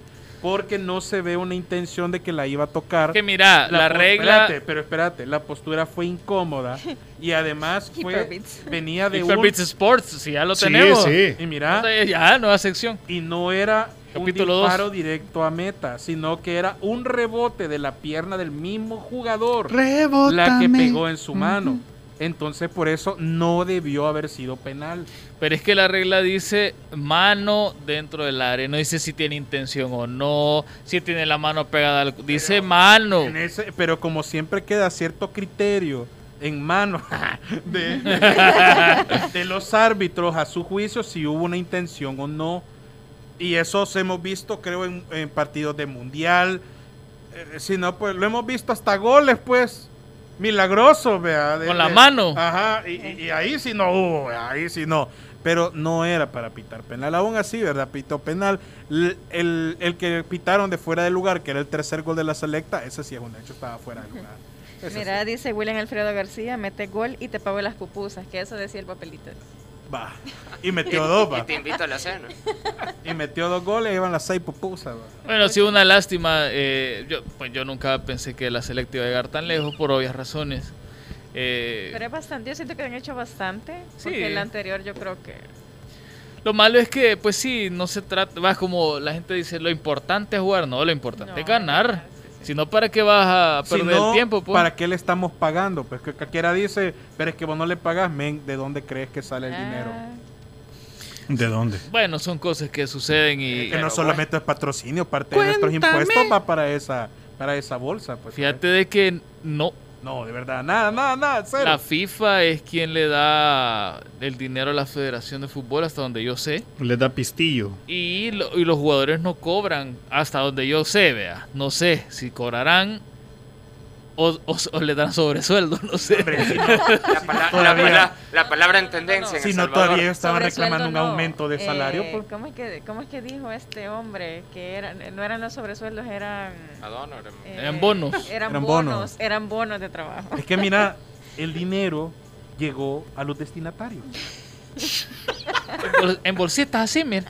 Porque no se ve una intención de que la iba a tocar. Que mira, la, regla. Espérate, pero espérate, la postura fue incómoda y además fue venía de Hyper un Beats Sports, si ya lo Sí, tenemos. sí. y mira Entonces, ya, nueva sección. y no era Capítulo un dos. disparo directo a meta, sino que era un rebote de la pierna del mismo jugador Rebótame. la que pegó en su mano. Entonces por eso no debió haber sido penal. Pero es que la regla dice mano dentro del área. No dice si tiene intención o no. Si tiene la mano pegada al. Dice mano. Ese- pero como siempre queda cierto criterio en manos de, de los árbitros a su juicio si hubo una intención o no. Y eso se hemos visto creo en, en partidos de mundial. Eh, si no, pues lo hemos visto hasta goles, pues. Milagroso, vea. de- Con la de- mano. Ajá, y, y- y ahí sí no hubo, vea, ahí sí no. Pero no era para pitar penal. Aún así, ¿verdad? Pitó penal. El, el que pitaron de fuera de lugar, que era el tercer gol de la selecta, ese sí es un hecho, estaba fuera de lugar. Ese Mira, sí. dice William Alfredo García, mete gol y te pago las pupusas, que eso decía el papelito. Y metió dos, Y va. te invito a la cena. Y metió dos goles y iban las seis pupusas. Bueno, sí, una lástima. eh, yo, pues yo nunca pensé que la selecta iba a llegar tan lejos por obvias razones. Eh, Pero es bastante, yo siento que han hecho bastante, Sí. porque el anterior yo creo que... Lo malo es que, pues sí, no se trata, va como la gente dice, lo importante es jugar, no, lo importante No, es ganar. Si no, ¿para qué vas a Si perder no, el tiempo? Pues? ¿para qué le estamos pagando? Pues que cualquiera dice, pero es que vos no le pagas, men, ¿de dónde crees que sale el dinero? Ah, ¿De dónde? Bueno, son cosas que suceden y Que no solamente es patrocinio, parte de nuestros impuestos va para esa, para esa bolsa. Pues, fíjate de que no, No, de verdad, nada, nada, nada, cero. la FIFA es quien le da el dinero a la Federación de Fútbol hasta donde yo sé. Le da pistillo. Y, lo- y los jugadores no cobran hasta donde yo sé, vea. No sé si cobrarán o, o- o le dan sobresueldo, no sé. Hombre, si no, La, pala- la Todavía. la palabra en tendencia en si no, Salvador. todavía estaban reclamando un no, aumento de salario. eh. ¿cómo, es que, ¿Cómo es que dijo este hombre? Que eran, no eran los sobresueldos, eran... Eh, Eran bonos. Eran, Eran bonos, bonos. eran bonos de trabajo. Es que mira, el dinero llegó a los destinatarios. En, bol- en bolsitas así, mira.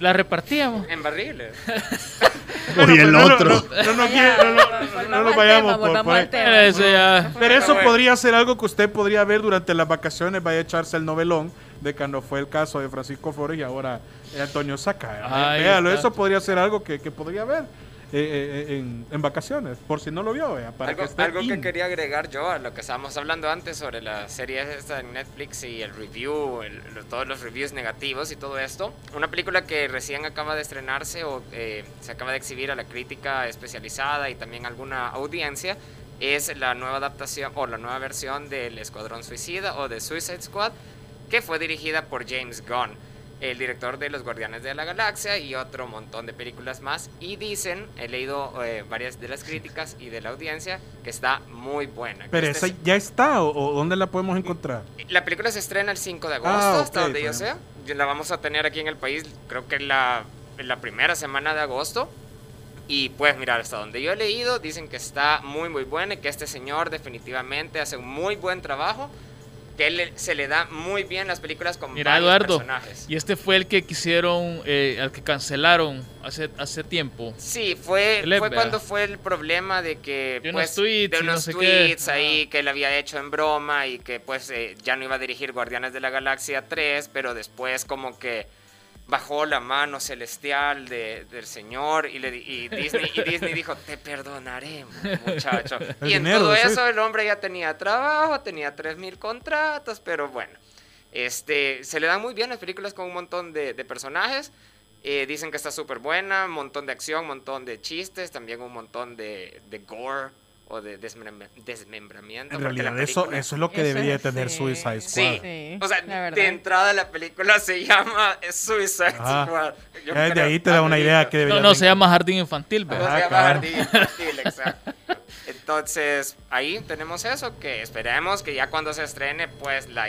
La repartíamos. En barriles. Oye, el no, otro. No, no, no, nos vayamos por- por. Pero eso Bueno. podría ser algo que usted podría ver durante las vacaciones, vaya a echarse el novelón de cuando fue el caso de Francisco Flores y ahora eh, Antonio Saca. Véalo, eso podría ser algo que, que podría ver eh, eh, en, en vacaciones, por si no lo vio, vea, para algo que algo que quería agregar yo a lo que estábamos hablando antes sobre la serie esta en Netflix y el review, el- todos los reviews negativos y todo esto. Una película que recién acaba de estrenarse o eh, se acaba de exhibir a la crítica especializada y también alguna audiencia es la nueva adaptación o la nueva versión del Escuadrón Suicida o de Suicide Squad que fue dirigida por James Gunn el director de Los Guardianes de la Galaxia y otro montón de películas más. Y dicen, he leído eh, varias de las críticas y de la audiencia, que está muy buena. Pero este esa ya está, o, o dónde la podemos encontrar? la película se estrena el 5 de agosto, Ah, hasta ok, donde yo. Y La vamos a tener aquí en el país, creo que la, la primera semana de agosto. Y pues mirar, hasta donde yo he leído, dicen que está muy muy buena y que este señor definitivamente hace un muy buen trabajo. Que él se le da muy bien las películas con Mira, varios Eduardo. personajes. Y este fue el que quisieron, eh, al que cancelaron hace, hace tiempo. Sí, fue, cuando fue el problema de que De unos pues, tweets de y no unos qué. tweets ahí que él había hecho en broma y que pues eh, ya no iba a dirigir Guardianes de la Galaxia 3, pero después como que bajó la mano celestial de- del señor y, le, y, Disney, y Disney dijo, te perdonaremos, muchacho. El y en dinero, todo sí. eso el hombre ya tenía trabajo, tenía 3.000 contratos, pero bueno. Este, se le dan muy bien las películas con un montón de, de personajes. Eh, dicen que está súper buena, un montón de acción, un montón de chistes, también un montón de, de gore o de desmembra- desmembramiento. En realidad, eso, eso es lo que Eso debería es- tener sí. Suicide Squad. Sí, Sí, o sea, de entrada la película se llama Suicide Ajá. Squad. Yo Ya creo- ahí te da una idea que No, debería no, se llama Jardín Infantil, No, ¿verdad? Ajá, se llama cabal. Jardín Infantil, exacto. Entonces, ahí tenemos eso, que esperemos que ya cuando se estrene, pues la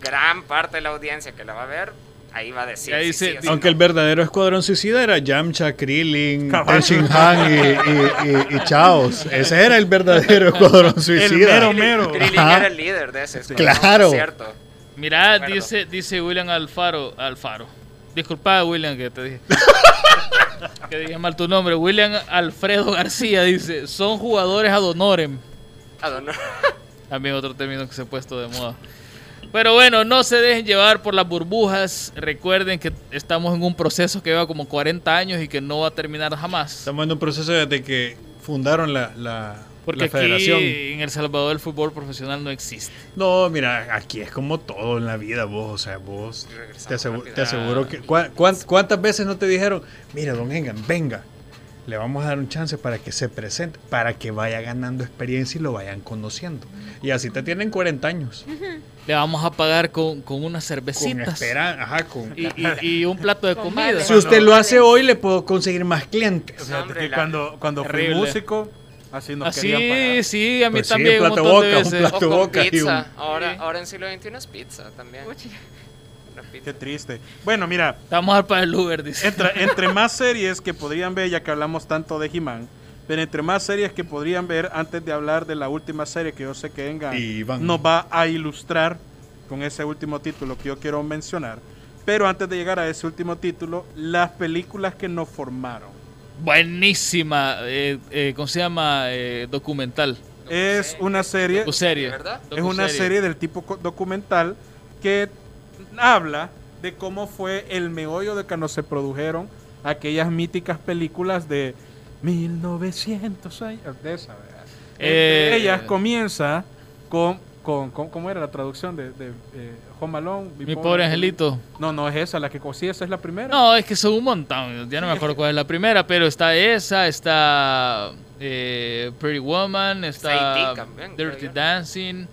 gran parte de la audiencia que la va a ver, ahí va a decir. Sí o si Aunque no. el verdadero escuadrón suicida era Yamcha, Krillin. Tenshin Han y, y, y- y Chaos. Ese era el verdadero escuadrón suicida. mero Krillin- mero. Krillin Ajá. era el líder de ese. escuadrón, Claro. Cierto. Acuerdo. dice, dice William Alfaro, Alfaro. Disculpa, William, que te dije. que dije mal tu nombre. William Alfredo García dice, son jugadores ad honorem. Adonor. También otro término que se ha puesto de moda. Pero bueno, no se dejen llevar por las burbujas. Recuerden que estamos en un proceso que lleva como 40 años y que no va a terminar jamás. Estamos en un proceso desde que fundaron la, la, Porque la aquí federación. en El Salvador el fútbol profesional no existe. No, mira, aquí es como todo en la vida, vos, o sea, vos te, asegu- rápido. te aseguro que... ¿cuá- cuán- ¿Cuántas veces no te dijeron, mira, don Engan, venga, le vamos a dar un chance para que se presente, para que vaya ganando experiencia y lo vayan conociendo? Y así te tienen 40 años. Le vamos a pagar con, con unas Con cervecitas. espera, ajá, con... Y, y- y un plato de Con comida. Si usted lo hace hoy, le puedo conseguir más clientes. Fíjate hombre, que cuando, cuando fui músico, así nos Así, pagar. sí, a mí Pues sí, también un un plato boca, un plato- O con boca y pizza. un- Ahora, Sí. ahora en siglo XXI es pizza también. Pucha. Qué triste. Bueno, mira, Vamos al para el Uber, dice. entre, entre más series que podrían ver, ya que hablamos tanto de He-Man, pero entre más series que podrían ver antes de hablar de la última serie que yo sé que Enga Iván. nos va a ilustrar con ese último título que yo quiero mencionar. Pero antes de llegar a ese último título, las películas que nos formaron. Buenísima. Eh, eh, ¿Cómo se llama? Eh, documental. Es una serie, O serie. ¿De verdad? es una serie del tipo documental que habla de cómo fue el meollo de cuando se produjeron aquellas míticas películas de 1900 años. De esa, ¿verdad? Eh, Entre ellas comienza con, con, con- ¿cómo era la traducción de, de eh, Home Alone? Mi pobre angelito. No, no es esa, la que sí, esa es la primera. No, es que son un montón. Ya no me acuerdo cuál es la primera, pero está esa, está eh, Pretty Woman, está Dirty. Dancing,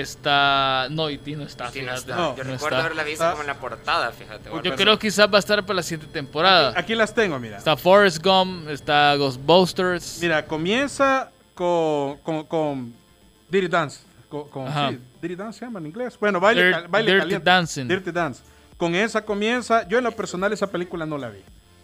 está... No, E.T. no está, Sí, no está. No, Yo no recuerdo está. haberla visto Está- como en la portada, fíjate. Yo algo creo que quizás va a estar para la siguiente temporada. Aquí las tengo, mira. Está Forrest Gump, está Ghostbusters. Mira, comienza con, con, con Dirty Dance. Con, con- sí, Dirty Dance se llama en inglés. Bueno, baile, Dirt- cal- baile Dirty caliente. Dancing. Dirty Dance. Con esa comienza. Yo en lo personal esa película no la vi.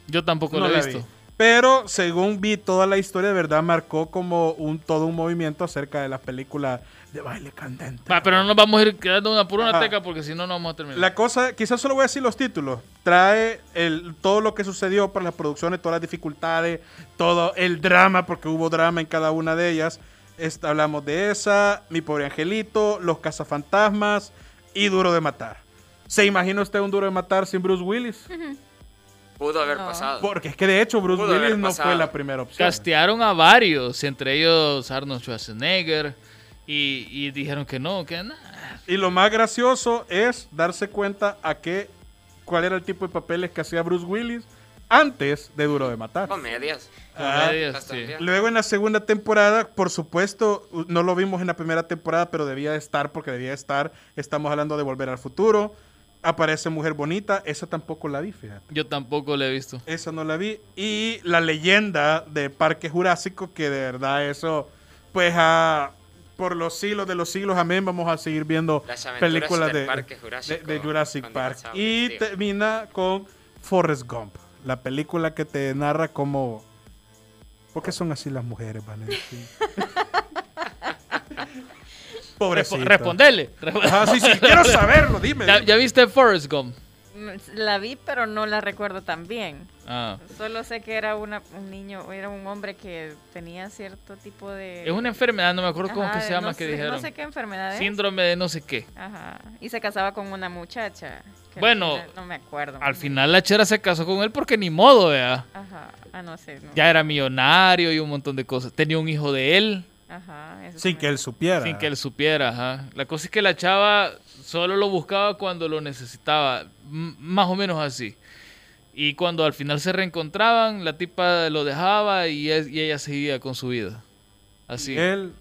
Yo tampoco No lo he la visto. vi. Pero según vi toda la historia, de verdad marcó como un todo un movimiento acerca de las películas de baile candente. Va, pero no nos vamos a ir quedando una por una Ajá. teca porque si no, no vamos a terminar. La cosa, quizás solo voy a decir los títulos. Trae el, todo lo que sucedió para las producciones, todas las dificultades, todo el drama, porque hubo drama en cada una de ellas. Esta- hablamos de esa, Mi Pobre Angelito, Los Cazafantasmas y Duro de Matar. ¿Se imagina usted un Duro de Matar sin Bruce Willis? Pudo haber No. pasado. Porque es que de hecho Bruce Pudo Willis no fue la primera opción. Castearon a varios, entre ellos Arnold Schwarzenegger, y, y dijeron que no, que nada. Y lo más gracioso es darse cuenta a qué, cuál era el tipo de papeles que hacía Bruce Willis antes de Duro de Matar. Comedias. Ah, Comedias, sí. Luego en la segunda temporada, por supuesto, no lo vimos en la primera temporada, pero debía de estar porque debía de estar. Estamos hablando de Volver al Futuro. Aparece Mujer Bonita, esa tampoco la vi, fíjate. Yo tampoco lo he visto. Esa no la vi. Y la leyenda de Parque Jurásico, que de verdad eso, pues a- por los siglos de los siglos, amén, vamos a seguir viendo películas de, Parque de- Jurásico de Jurassic Park. Y tío. termina con Forrest Gump, la película que te narra cómo... ¿Por qué son así las mujeres, Vanessa? Pobrecita. Respo- Respondele. Ajá, sí, sí, quiero saberlo, dime. ¿Ya, dime. ya viste Forrest Gump? La vi, pero no la recuerdo tan bien. Ah. Solo sé que era una, un niño, era un hombre que tenía cierto tipo de... Es una enfermedad, no me acuerdo cómo que se llama no que sé- dijeron. No sé qué enfermedad es. Síndrome de no sé qué. Ajá. Y se casaba con una muchacha. que Bueno, final- no me acuerdo. Al final la chera se casó con él porque ni modo, vea. Ajá. Ah, no sé. no. Ya era millonario y un montón de cosas. Tenía un hijo de él Ajá. eso Sin que él supiera. sin que él supiera. Ajá. La cosa es que la chava solo lo buscaba cuando lo necesitaba. m- más o menos así. Y cuando al final se reencontraban, la tipa lo dejaba y, es- y ella seguía con su vida. Así. Él...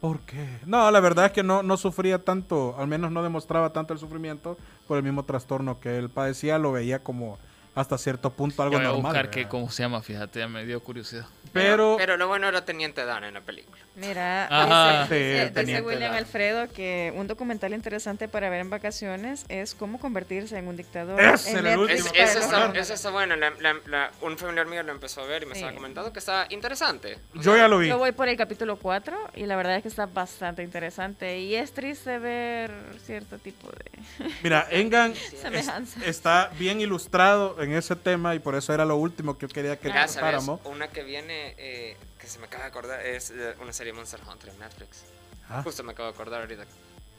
¿Por qué? No, la verdad es que no, no sufría tanto, al menos no demostraba tanto el sufrimiento por el mismo trastorno que él padecía, lo veía como hasta cierto punto algo Yo voy a normal. buscar que, cómo se llama, fíjate, ya me dio curiosidad. Pero, Pero lo bueno era Teniente Dan en la película. Mira, Ajá. dice, Sí, dice- William Dan. Alfredo que un documental interesante para ver en vacaciones es cómo convertirse en un dictador. En era el último Es- ese está bueno. la- la- la- un familiar mío lo empezó a ver y me Sí. estaba comentando que está interesante. O yo sea, ya lo vi. Yo voy por el capítulo 4 y la verdad es que está bastante interesante y es triste ver cierto tipo de... Mira, Engan es- Semejanza. está bien ilustrado en ese tema y por eso era lo último que yo quería que Ya sabes, tratáramos. una que viene, eh, que se me acaba de acordar, es eh, una serie Monster Hunter en Netflix. Ah. Justo me acabo de acordar ahorita.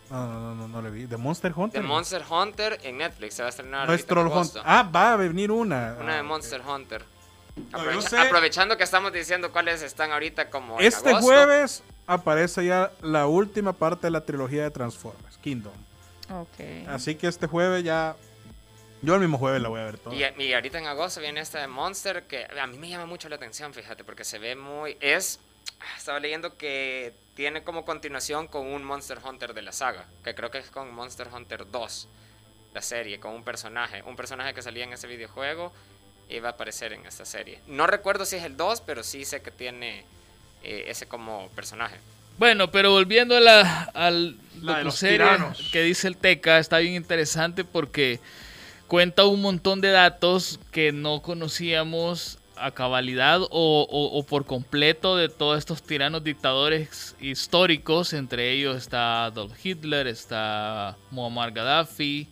No, no, no, no, no le vi. ¿De Monster Hunter? De Monster Hunter en Netflix. Se va a estrenar. No es Troll. Hunter. Ah, va a venir una. Una Ah, de ok. Monster Hunter. No, sé- Aprovechando que estamos diciendo cuáles están ahorita como. en Este agosto. jueves aparece ya la última parte de la trilogía de Transformers, Kingdom. Ok. Así que este jueves ya. Yo el mismo jueves la voy a ver toda. Y, y ahorita en agosto viene esta de Monster que a mí me llama mucho la atención, fíjate, porque se ve muy... Es... Estaba leyendo que tiene como continuación con un Monster Hunter de la saga, que creo que es con Monster Hunter 2, la serie, con un personaje, un personaje que salía en ese videojuego y va a aparecer en esta serie. No recuerdo si es el 2, pero sí sé que tiene eh, ese como personaje. Bueno, pero volviendo a la, al La de los que dice el Teca, está bien interesante porque cuenta un montón de datos que no conocíamos a cabalidad o, o- o por completo de todos estos tiranos dictadores históricos. Entre ellos está Adolf Hitler, está Muammar Gaddafi,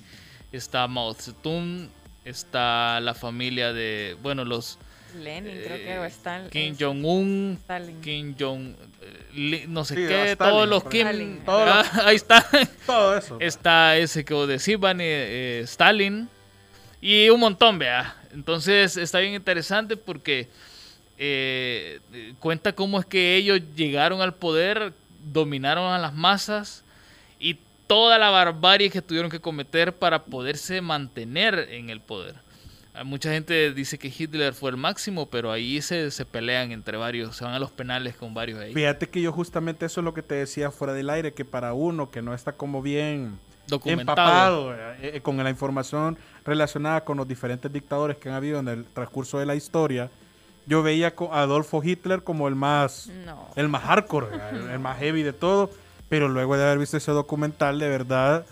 está Mao Zedong, está la familia de, bueno, los Lenin, creo que eh, o Stal- Kim Jong-un, Stalin. Kim Jong, eh, no sé Sí, qué, Stalin, todos los Kim, Stalin. Todos los- Ah, ahí está, Todo eso. está ese que vos decís, eh, eh, Stalin y un montón, vea. Entonces está bien interesante porque eh, cuenta cómo es que ellos llegaron al poder, dominaron a las masas y toda la barbarie que tuvieron que cometer para poderse mantener en el poder. Mucha gente dice que Hitler fue el máximo, pero ahí se, se pelean entre varios, se van a los penales con varios ahí. Fíjate que yo justamente eso es lo que te decía fuera del aire, que para uno que no está como bien Documentado. empapado eh, eh, con la información relacionada con los diferentes dictadores que han habido en el transcurso de la historia, yo veía a Adolfo Hitler como el más, No. el más hardcore, el, el más heavy de todo, pero luego de haber visto ese documental, de verdad,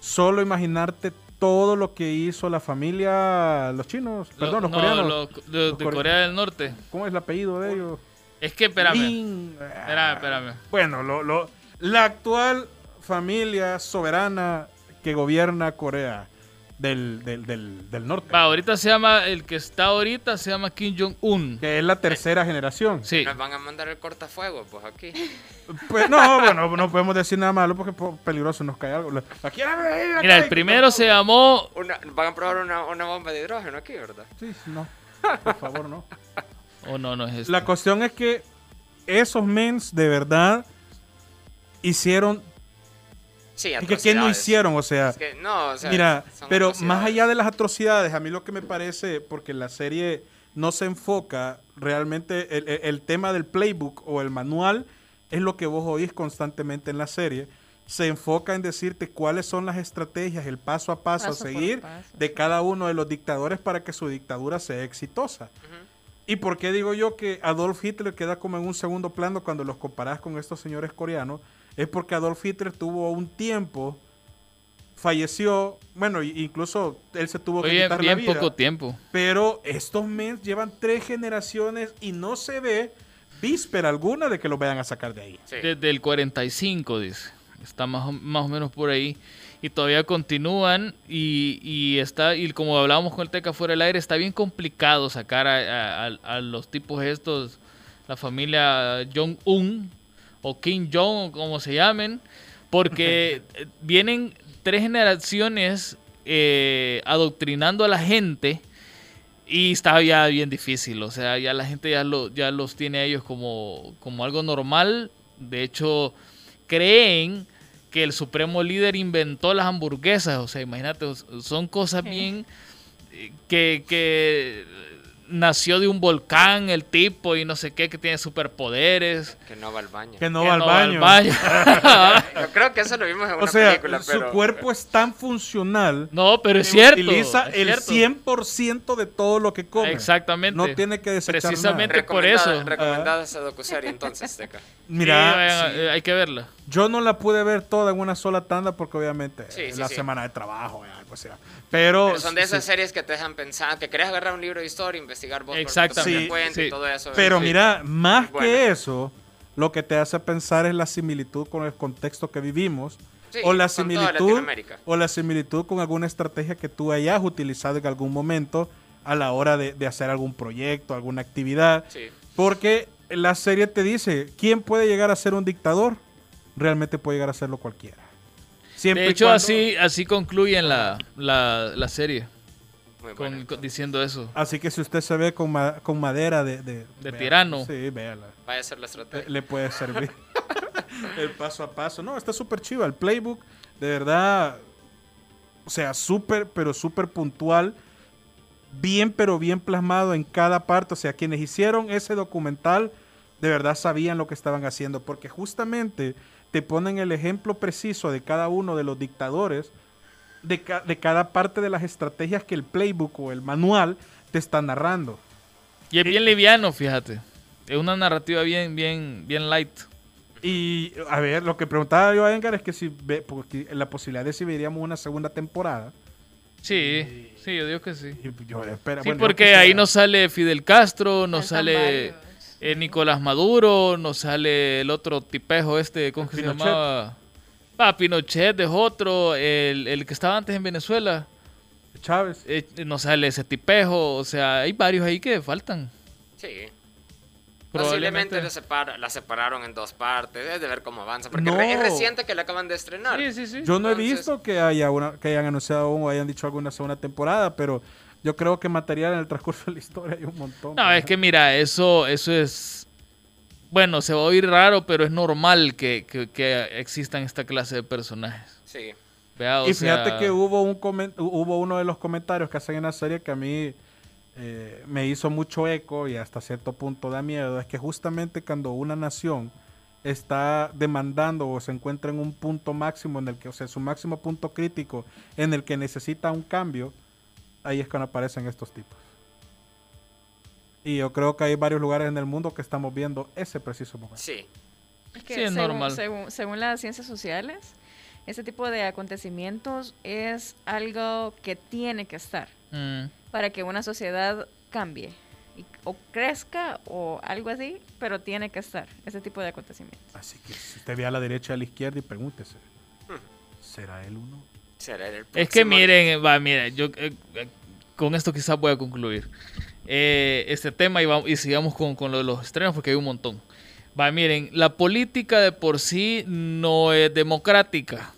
solo imaginarte todo lo que hizo la familia, los chinos, perdón, los no, coreanos. lo- de, Los de core- Corea del Norte. ¿Cómo es el apellido de ellos? Es que, espérame, Lin- espérame, espérame. Bueno, lo, lo- la actual familia soberana que gobierna Corea del, del, del, del norte, Va, ahorita se llama, el que está ahorita se llama Kim Jong-un. que es la tercera generación. Sí. Nos van a mandar el cortafuego, pues aquí. Pues no, bueno, no podemos decir nada malo porque po- peligroso nos cae algo. Aquí, Mira, el primero se llamó Una- van a probar una, una bomba de hidrógeno aquí, ¿verdad? Sí, no, por favor, no. Oh, no, no es este. La cuestión es que esos mens de verdad hicieron... Sí, Es que ¿qué no hicieron? O sea... Es que, no, o sea, Mira, pero más allá de las atrocidades, a mí lo que me parece, porque la serie no se enfoca realmente, el, el- el tema del playbook o el manual es lo que vos oís constantemente en la serie. Se enfoca en decirte cuáles son las estrategias, el paso a paso, Paso a seguir paso, de cada uno de los dictadores para que su dictadura sea exitosa. ¿Y por qué digo yo que Adolf Hitler queda como en un segundo plano cuando los comparás con estos señores coreanos? Es porque Adolf Hitler tuvo un tiempo, falleció, bueno, incluso él se tuvo que Oye, quitar la bien vida. poco tiempo. Pero estos men llevan tres generaciones y no se ve víspera alguna de que los vayan a sacar de ahí. Sí. Desde el 45, dice. Está más o, más o menos por ahí. Y todavía continúan. Y, y está y como hablábamos con el Teca fuera del aire, está bien complicado sacar a, a- a- a los tipos estos, la familia Jong-un o Kim Jong, o como se llamen, porque eh, vienen tres generaciones eh, adoctrinando a la gente. Y está ya bien difícil, o sea, ya la gente ya, lo, ya los tiene a ellos como, como algo normal. De hecho, creen que el supremo líder inventó las hamburguesas. O sea, imagínate, son cosas bien eh, que, que nació de un volcán el tipo y no sé qué, que tiene superpoderes. Que no va al baño. Que no que va al baño. baño. Yo creo que eso lo vimos en una O sea, película, su pero... cuerpo es tan funcional no, pero es cierto. utiliza es el cierto. 100% de todo lo que come. Exactamente. No tiene que desechar Precisamente nada. por Recomendada- eso. Recomendada esa docuserie entonces, Teca. Mira, Sí, vayan, sí. hay que verla. Yo no la pude ver toda en una sola tanda porque obviamente Sí, es sí, la sí. semana de trabajo, eh, algo así. Pero, Pero son de esas sí. series que te dejan pensar, que querés agarrar un libro de historia, investigar vos por tu Exactamente. propia Sí, cuenta sí. y todo eso. Pero Sí. mira, más Bueno. que eso, lo que te hace pensar es la similitud con el contexto que vivimos Sí, o la similitud o la similitud con alguna estrategia que tú hayas utilizado en algún momento a la hora de, de hacer algún proyecto, alguna actividad. Sí. Porque la serie te dice, ¿quién puede llegar a ser un dictador? Realmente puede llegar a serlo cualquiera. Siempre De hecho, cuando- así, así concluyen la, la, la serie, con- diciendo eso. Así que si usted se ve con, ma- con madera de... De, De véala. tirano. Sí, véala. Vaya a ser la estrategia. le puede servir. el paso a paso. No, está súper chido. El playbook, de verdad, o sea, súper, pero súper puntual. Bien, pero bien plasmado en cada parte. O sea, quienes hicieron ese documental, de verdad sabían lo que estaban haciendo. Porque justamente te ponen el ejemplo preciso de cada uno de los dictadores, de, ca- de cada parte de las estrategias que el playbook o el manual te está narrando. Y es bien liviano, fíjate. Es una narrativa bien, bien, bien light. Y a ver, lo que preguntaba yo a Edgar es que si ve, porque la posibilidad de si veríamos una segunda temporada. Sí, sí, yo digo que sí. Y yo, espera, Sí, bueno, porque ahí nos sale Fidel Castro, nos sale. Eh, Nicolás Maduro, nos sale el otro tipejo este, ¿cómo que se llamaba? Ah, Pinochet es otro, el, el que estaba antes en Venezuela, Chávez. eh, nos sale ese tipejo, o sea, hay varios ahí que faltan. Sí. Probablemente. Posiblemente la, separa- la separaron en dos partes. Es de ver cómo avanza. Porque No. re- es reciente que la acaban de estrenar. Sí, sí, sí. Yo no he visto que haya una, que hayan anunciado aún o hayan dicho alguna segunda temporada, pero yo creo que material en el transcurso de la historia hay un montón. No, es que mira, eso, eso es. Bueno, se va a oír raro, pero es normal que, que, que existan esta clase de personajes. Sí. Vea, o Y fíjate sea, que hubo un comen- hubo uno de los comentarios que hacen en la serie que a mí eh, me hizo mucho eco y hasta cierto punto da miedo. Es que justamente cuando una nación está demandando o se encuentra en un punto máximo en el que, o sea, su máximo punto crítico en el que necesita un cambio, ahí es cuando aparecen estos tipos. Y yo creo que hay varios lugares en el mundo que estamos viendo ese preciso momento. Sí. Es que Sí, es según, normal. Según, según las ciencias sociales, ese tipo de acontecimientos es algo que tiene que estar mm, para que una sociedad cambie y- o crezca o algo así, pero tiene que estar ese tipo de acontecimientos. Así que si usted ve a la derecha a la izquierda y pregúntese, ¿será él uno? Será el Es que miren, va, mira, yo eh, eh, con esto quizás voy a concluir eh, este tema y, vamos, y sigamos con, con lo de los estrenos porque hay un montón. Va, miren, la política de por sí no es democrática.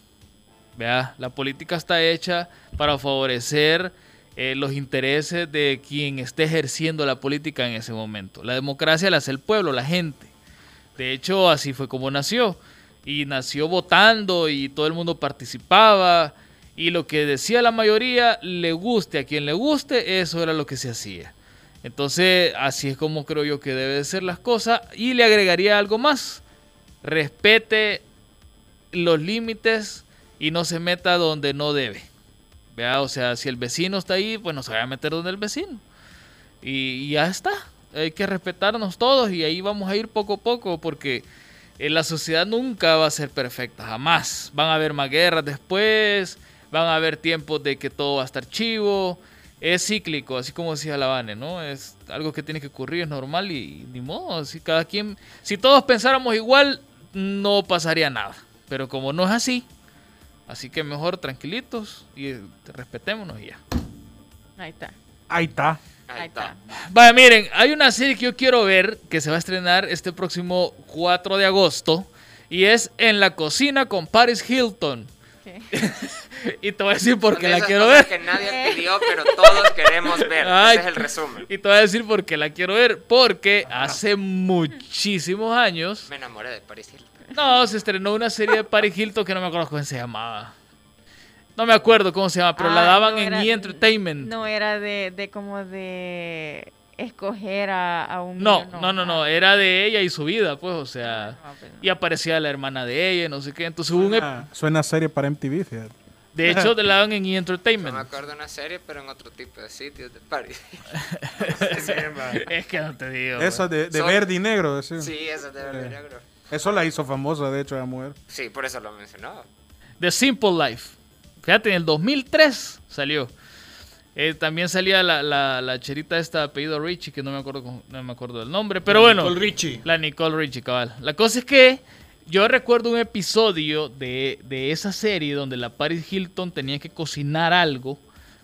Vea, la política está hecha para favorecer eh, los intereses de quien esté ejerciendo la política en ese momento. La democracia la hace el pueblo, la gente. De hecho, así fue como nació. Y nació votando y todo el mundo participaba. Y lo que decía la mayoría, le guste a quien le guste, eso era lo que se hacía. Entonces, así es como creo yo que debe de ser las cosas. Y le agregaría algo más. Respete los límites y no se meta donde no debe. Vea, o sea, si el vecino está ahí, pues no se vaya a meter donde el vecino. Y, y ya está. Hay que respetarnos todos y ahí vamos a ir poco a poco porque eh, la sociedad nunca va a ser perfecta, jamás. Van a haber más guerras después, van a haber tiempos de que todo va a estar chivo. Es cíclico, así como decía Lavane, ¿no? Es algo que tiene que ocurrir, es normal y, ni modo. Si cada quien, si todos pensáramos igual, no pasaría nada. Pero como no es así, así que mejor tranquilitos y eh, respetémonos y ya. Ahí está. Ahí está. Ahí está. Vaya, miren, hay una serie que yo quiero ver que se va a estrenar este próximo 4 de agosto y es En la cocina con Paris Hilton. ¿Qué? y te voy a decir por qué la quiero ver. que nadie pidió, pero todos queremos ver. Ay, Ese es el resumen. Y te voy a decir por qué la quiero ver. Porque hace muchísimos años. Me enamoré de Paris Hilton. No, se estrenó una serie de Paris Hilton que no me acuerdo cómo se llamaba. No me acuerdo cómo se llama, pero la Ah, daban no en era- E! Entertainment. No era de, de como de escoger a, a un No, no, no, no, era de ella y su vida, pues, o sea, Ah, pues no. y aparecía la hermana de ella, y no sé qué. Entonces hubo un, suena serie para MTV, fíjate. De hecho, te la daban en E! No me Entertainment. acuerdo de una serie, pero en otro tipo de sitios de Paris. Es que no te digo. Eso güey. de, de Son- verde y negro, decía. Sí, esa de verdad, creo. Eso la hizo famosa, de hecho, la mujer. Sí, por eso lo mencionaba. The Simple Life. Fíjate, en el 2003 salió. Eh, también salía la, la, la cherita esta apellido Richie, que no me acuerdo no me acuerdo del nombre, pero bueno. Nicole Richie. La Nicole Richie, cabal. La cosa es que yo recuerdo un episodio de, de esa serie donde la Paris Hilton tenía que cocinar algo,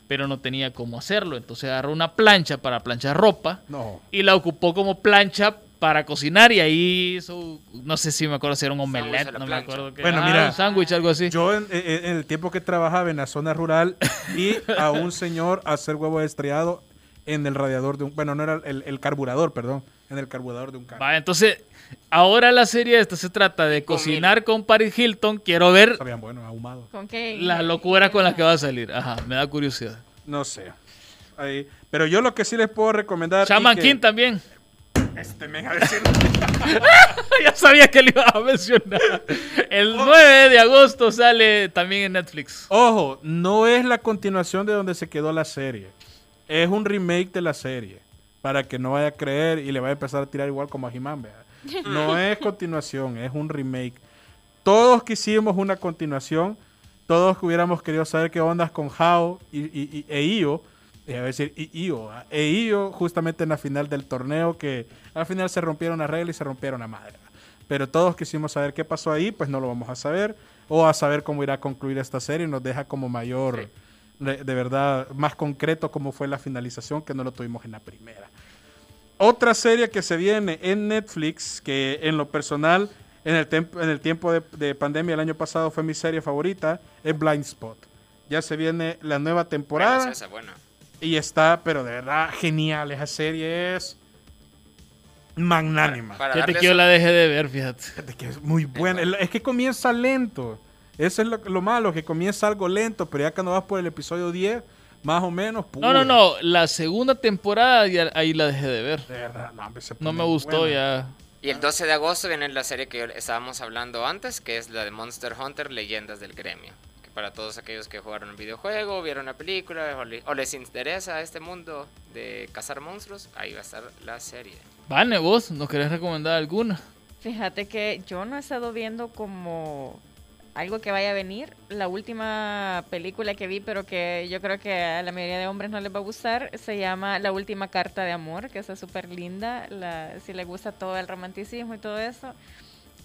pero no tenía cómo hacerlo. Entonces agarró una plancha para planchar ropa No. y la ocupó como plancha para cocinar y ahí hizo, no sé si me acuerdo si era un omelette, no me acuerdo qué. Bueno, Ah, mira, un sándwich, algo así. Yo en, en- en el tiempo que trabajaba en la zona rural vi a un señor hacer huevo estrellado en el radiador de un... Bueno, no era el, el carburador, perdón. En el carburador de un carro. Va, entonces, ahora la serie esta se trata de cocinar con Paris Hilton. Quiero ver Sabían bueno, ahumado. ¿Con qué? la locura con la que va a salir. Ajá, me da curiosidad. No sé. Ahí. Pero yo lo que sí les puedo recomendar... y Shaman que- King también. Este men a decir- ya sabía que le iba a mencionar. El 9 de agosto sale también en Netflix. Ojo, no es la continuación de donde se quedó la serie. Es un remake de la serie. Para que no vaya a creer y le vaya a empezar a tirar igual como a He-Man, vea. No es continuación, es un remake. Todos quisimos una continuación. Todos hubiéramos querido saber qué ondas con Hao y, y- y- e Io. Iba a decir y Io. ¿ah? E Io justamente en la final del torneo que al final se rompieron las reglas y se rompieron la madre. Pero todos quisimos saber qué pasó ahí, pues no lo vamos a saber. O a saber cómo irá a concluir esta serie y nos deja como mayor, de, de verdad, más concreto cómo fue la finalización que no lo tuvimos en la primera. Otra serie que se viene en Netflix, que en lo personal, en el, en el tiempo de, de pandemia el año pasado fue mi serie favorita, es Blind Spot. Ya se viene la nueva Bueno, temporada esa, bueno. y está, pero de verdad, genial. Esa serie es magnánima. Para Fíjate darle que yo la dejé de ver, fíjate. Fíjate que es muy buena. Es que comienza lento. Eso es lo, lo malo, que comienza algo lento, pero ya cuando vas por el episodio 10, más o menos. No, no, pude. no. La segunda temporada ya ahí la dejé de ver. De verdad, no, No me gustó buena. ya. Y el 12 de agosto viene la serie que estábamos hablando antes, que es la de Monster Hunter Leyendas del Gremio. Que para todos aquellos que jugaron el videojuego, vieron la película o, le- o les interesa este mundo de cazar monstruos, ahí va a estar la serie. Vane, vos, ¿nos querés recomendar alguna? Fíjate que yo no he estado viendo como algo que vaya a venir. La última película que vi, pero que yo creo que a la mayoría de hombres no les va a gustar, se llama La última carta de amor, que está súper linda. La, si les gusta todo el romanticismo y todo eso.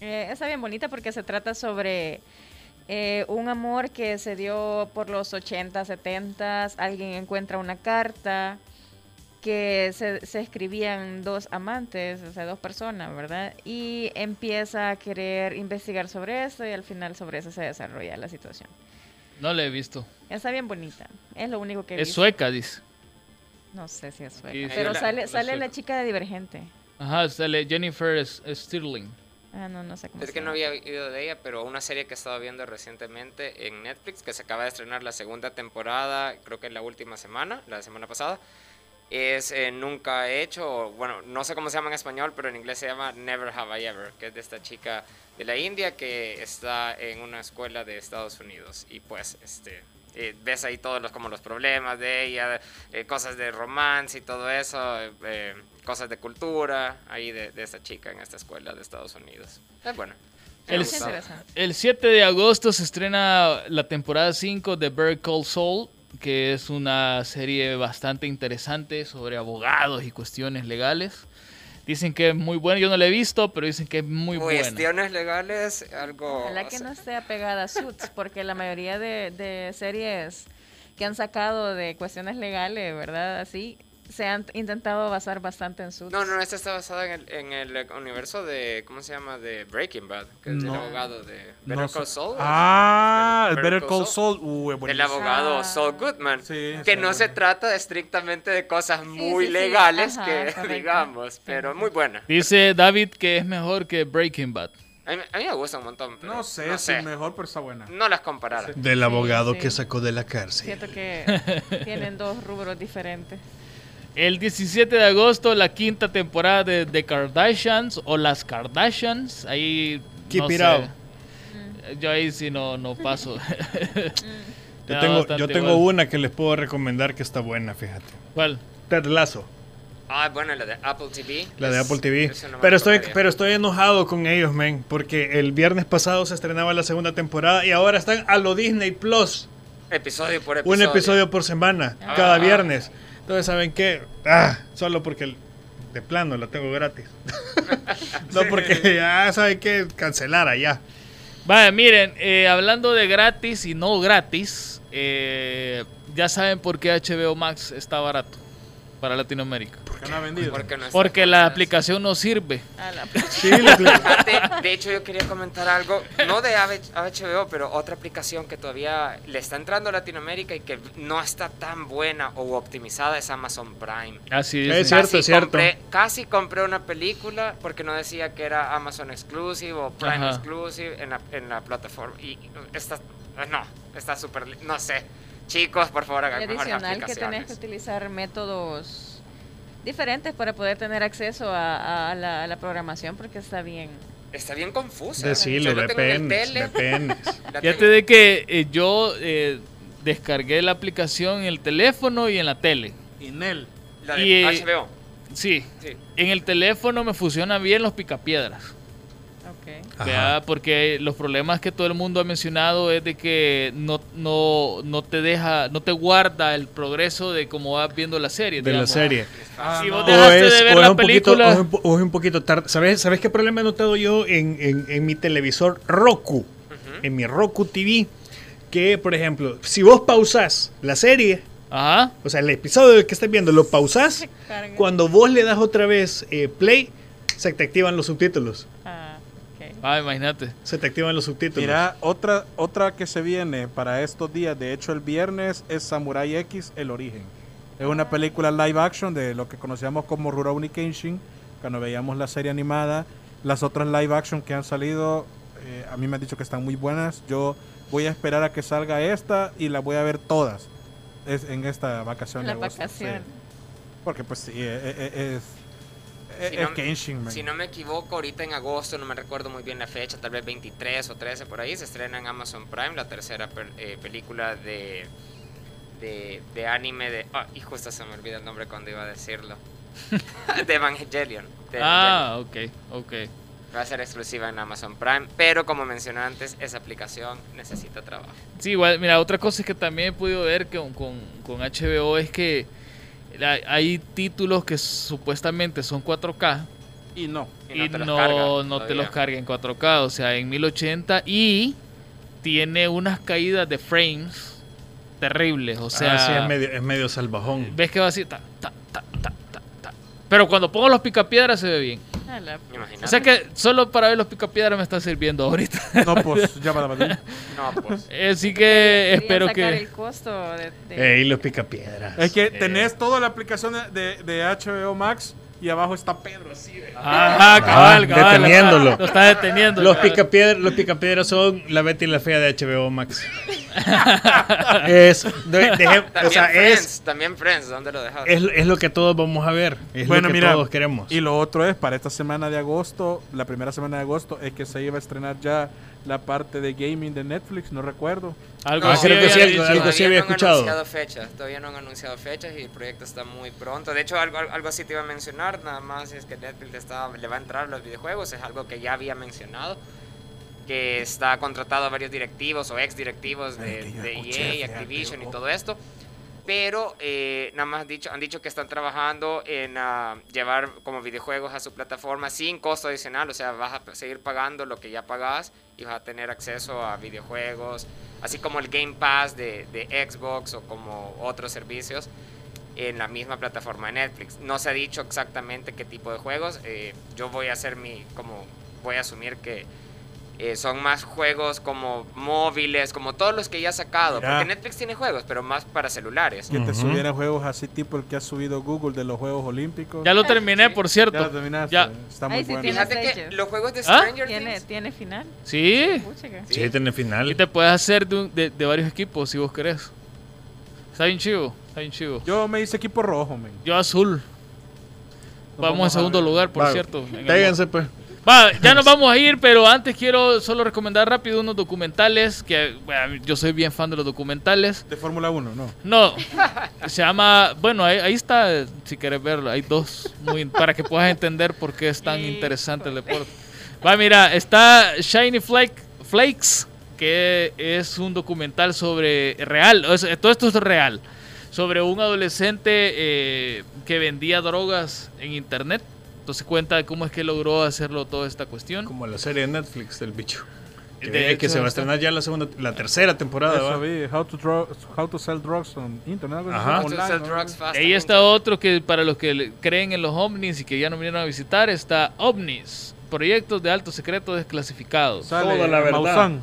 Eh, está bien bonita porque se trata sobre eh, un amor que se dio por los 80, 70. Alguien encuentra una carta que se, se escribían dos amantes, o sea, dos personas, ¿verdad? Y empieza a querer investigar sobre eso y al final sobre eso se desarrolla la situación. No la he visto. Está bien bonita, es lo único que he Es visto. sueca, dice. No sé si es sueca, Sí, pero la- sale, la sale la chica de Divergente. Ajá, sale Jennifer Stirling. Ah, no, no sé cómo Es que no había oído de ella, pero una serie que he estado viendo recientemente en Netflix, que se acaba de estrenar la segunda temporada, creo que la última semana, la semana pasada, es eh, Nunca he hecho, o, bueno, no sé cómo se llama en español, pero en inglés se llama Never Have I Ever, que es de esta chica de la India que está en una escuela de Estados Unidos. Y pues, este... eh, ves ahí todos los como los problemas de ella, eh, cosas de romance y todo eso, eh, eh, cosas de cultura ahí de, de esta chica en esta escuela de Estados Unidos. Es bueno. El-. El 7 de agosto se estrena la temporada 5 de Better Call Saul, que es una serie bastante interesante sobre abogados y cuestiones legales. Dicen que es muy buena, yo no la he visto, pero dicen que es muy buena. Cuestiones legales, algo... Ojalá que no esté apegada a Suits, porque la mayoría de, de series que han sacado de cuestiones legales, ¿verdad? Así, se han intentado basar bastante en Suits. No, no, esta está basada en el, en el universo de, ¿cómo se llama? De Breaking Bad, que es No. el abogado de No Better sé. Call Saul. Ah, el Better Better Call Saul. Uh, es El abogado Ah. Saul Goodman. Sí, que sí, no se bueno. trata estrictamente de cosas muy sí, sí, legales ajá, que correcto. digamos, pero muy buena. Dice David que es mejor que Breaking Bad. A mí, a mí me gusta un montón. pero No sé si es mejor, pero está buena. No las comparara. Del Sí, abogado sí. que sacó de la cárcel. Siento que tienen dos rubros diferentes. El 17 de agosto, la quinta temporada de The Kardashians o Las Kardashians. Ahí. Keep no it sé. out. Yo ahí sí no, no paso. Me Yo tengo, yo tengo igual. una que les puedo recomendar que está buena, fíjate. ¿Cuál? Ted Lasso, Ah, bueno, la de Apple TV. la de Apple TV. Pero estoy, pero estoy enojado con ellos, men, porque el viernes pasado se estrenaba la segunda temporada y ahora están a lo Disney Plus. Episodio por episodio. Un episodio por semana, Ah. cada viernes. Entonces, ¿saben qué? Ah, solo porque de plano la tengo gratis. no porque ya saben qué, cancelar allá. Vaya, miren, eh, hablando de gratis y no gratis, eh, ya saben por qué HBO Max está barato. para Latinoamérica. ¿Por qué no ha vendido? Porque, no está Porque la aplicación no sirve. A la- Sí, la- Fíjate, de hecho yo quería comentar algo, no de HBO, pero otra aplicación que todavía le está entrando a Latinoamérica y que no está tan buena o optimizada es Amazon Prime. Así Es es. cierto, es cierto. Compré, casi compré una película porque no decía que era Amazon Exclusive o Prime Ajá. Exclusive en la, en la plataforma. Y está, no, está súper, no sé. Chicos, por favor, hagan adicional que tenés que utilizar métodos diferentes para poder tener acceso a, a la, a la programación porque está bien. Está bien confusa. Decirlo, en VPNs. la Fíjate de que eh, yo eh, descargué la aplicación en el teléfono y en la tele. Inel. la de y, eh, HBO. Sí, Sí. en el teléfono me funcionan bien los picapiedras. ¿Verdad? Porque los problemas que todo el mundo ha mencionado es de que no, no, no te deja, no te guarda el progreso de cómo vas viendo la serie. De la digamos. serie. Ah, Si no. vos O dejaste es, de ver o es la un poquito, película. o es un po- o es un poquito tarde. ¿Sabes, ¿Sabes qué problema he notado yo en, en- en mi televisor Roku? En mi Roku TV. Que, por ejemplo, si vos pausás la serie, Ajá. o sea, el episodio que estás viendo, lo pausás, cuando vos le das otra vez eh, play, se te activan los subtítulos. Ah, imagínate. Se te activan los subtítulos. Mira, otra, otra que se viene para estos días, de hecho el viernes, es Samurai X, El Origen. Es una película live action de lo que conocíamos como Rurouni Kenshin, cuando veíamos la serie animada. Las otras live action que han salido, eh, a mí me han dicho que están muy buenas. Yo voy a esperar a que salga esta y la voy a ver todas es, en esta vacación. La de agosto, vacación. sí. Porque pues sí, eh, eh, eh, es, Si es no- Kenshin, man. Si no me equivoco, ahorita en agosto, no me recuerdo muy bien la fecha, tal vez 23 o 13 por ahí, se estrena en Amazon Prime la tercera per- eh, película de, de, de anime de... Ah, y justo se me olvida el nombre cuando iba a decirlo. de Evangelion. de Ah, ok, ok. Evangelion. Va a ser exclusiva en Amazon Prime, pero como mencioné antes, esa aplicación necesita trabajo. Sí, igual, mira, otra cosa es que también he podido ver con, con, con HBO es que hay títulos que supuestamente son 4K Y no. Y no y te los no, carga no te los carga en 4K, o sea, en 1080 y tiene unas caídas de frames terribles, o sea, Ah, sí, es medio, es medio salvajón. ves que va así, ta, ta, ta, ta, ta, ta. pero cuando pongo los picapiedras se ve bien. La-. O sea que solo para ver los picapiedras me está sirviendo ahorita. No, pues ya para la No, pues. Así que Querían espero sacar que... el costo de, de- Ey, los picapiedras. Es que Eh. tenés toda la aplicación de, de HBO Max y abajo está Pedro así. ve. Ajá, cabal, Ah, cabal. deteniéndolo. Lo está deteniendo. Los picapiedras, los picapiedras son la Betty y la Fea de HBO Max. es, de- o También sea, Friends, es, también Friends, ¿dónde lo dejas? es, es lo que todos vamos a ver. Es Bueno, lo que mira, todos queremos. Y lo otro es, para esta semana de agosto, la primera semana de agosto, es que se iba a estrenar ya la parte de gaming de Netflix, no recuerdo. Algo Ah, así creo que había sí, dicho. algo- había no han escuchado. anunciado fechas, todavía no han anunciado fechas y el proyecto está muy pronto. De hecho, algo, algo así te iba a mencionar, nada más es que Netflix está, le va a entrar a los videojuegos, es algo que ya había mencionado, que está contratado a varios directivos o ex directivos de, escuché, EA, Activision y todo esto. Pero eh, nada más dicho, han dicho que están trabajando en ah, llevar como videojuegos a su plataforma sin costo adicional, o sea, vas a seguir pagando lo que ya pagas y vas a tener acceso a videojuegos, así como el Game Pass de, de Xbox o como otros servicios en la misma plataforma de Netflix. No se ha dicho exactamente qué tipo de juegos, eh, yo voy a hacer mi, como voy a asumir que eh, son más juegos como móviles, como todos los que ya ha sacado, Mira. porque Netflix tiene juegos, pero más para celulares. Que te Ujú. subiera juegos así tipo el que ha subido Google de los Juegos Olímpicos. Ya lo terminé, por Ya cierto. lo terminaste. Ya. Está muy Ahí sí bueno. tiene Fíjate que los juegos de ¿Ah? Stranger ¿Tiene, Things ¿Tiene final? Sí. Puchica. Sí, tiene Y final. te puedes hacer de, un- de- de varios equipos si vos querés. Está bien chivo. Está bien chivo. Yo me hice equipo rojo, men. Yo azul. Vamos, en a segundo lugar, por cierto. Péguense, pues. Va, ya nos vamos a ir, pero antes quiero solo recomendar rápido unos documentales que bueno, yo soy bien fan de los documentales. De Fórmula 1, no. No, se llama, bueno, ahí, ahí está, si quieres verlo, hay dos, muy, para que puedas entender por qué es tan interesante el deporte. Va, mira, está Shiny Flake, Flakes, que es un documental sobre, real, todo esto es real, sobre un adolescente eh, que vendía drogas en internet. Entonces cuenta de cómo es que logró hacerlo toda esta cuestión. Como la serie de Netflix del bicho. Que, De que hecho, se va a estrenar ya la segunda, la tercera temporada. Eso ¿va? vi, how to, draw- how to sell drugs on internet. Ajá. To online, sell ¿no? drugs fast Ahí está otro que para los que creen en los ovnis y que ya no vinieron a visitar, está OVNIs, proyectos de alto secreto desclasificados. Sale Toda la verdad. Maussan.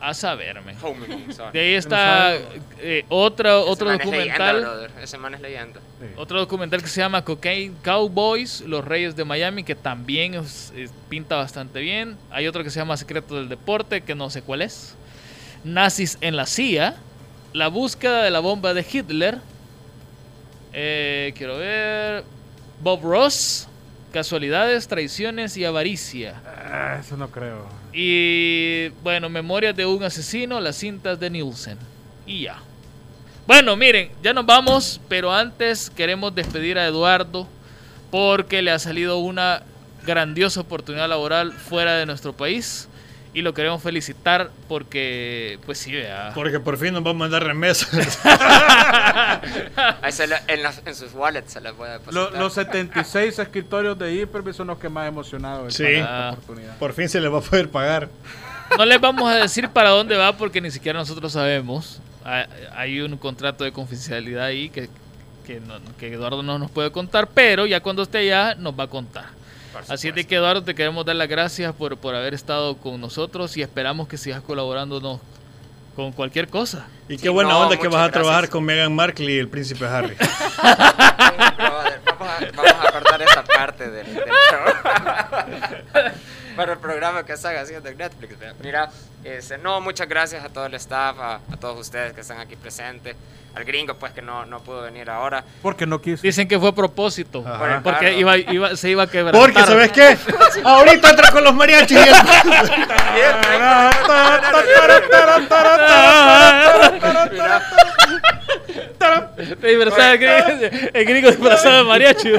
A saberme. Home, sorry. De ahí está eh, otra, Ese otro man es leyenda, documental. brother. Ese man es leyenda. Otro documental que se llama Cocaine Cowboys, Los Reyes de Miami, que también es- es- pinta bastante bien. Hay otro que se llama Secreto del Deporte, que no sé cuál es. Nazis en la CIA. La búsqueda de la bomba de Hitler. Eh, quiero ver. Bob Ross. Casualidades, traiciones y avaricia. Ah, eso no creo. Y bueno, Memorias de un asesino, las cintas de Nielsen. Y ya. Bueno, miren, ya nos vamos, pero antes queremos despedir a Eduardo porque le ha salido una grandiosa oportunidad laboral fuera de nuestro país y lo queremos felicitar porque, pues sí, vea. Porque por fin nos va a mandar remesas. Ahí se le- en, las- en sus wallets se les puede Lo- depositar. los 76 escritorios de Hyperbit son los que más emocionados Sí. están en esta Ah. oportunidad. por fin se le va a poder pagar. No les vamos a decir para dónde va porque ni siquiera nosotros sabemos. Hay- Hay un contrato de confidencialidad ahí que, que, no- que Eduardo no nos puede contar, pero ya cuando esté allá nos va a contar. Por Así es de supuesto. que Eduardo te queremos dar las gracias por, por haber estado con nosotros y esperamos que sigas colaborándonos con cualquier cosa. Y qué Sí, buena no, onda que vas a trabajar gracias. con Meghan Markle y el príncipe Harry. Vamos, a, vamos a cortar esa parte del, del show. Para el programa que están haciendo en Netflix. Mira, este, no, muchas gracias a todo el staff, a, a todos ustedes que están aquí presentes. Al gringo, pues, que no, no pudo venir ahora. Porque no quiso. Dicen que fue a propósito, Ajá. porque iba, iba- se iba a quebrantar. Porque, ¿sabes qué? Ahorita entra con los mariachis. Mira, de gringo- el gringo disfrazado de mariachi.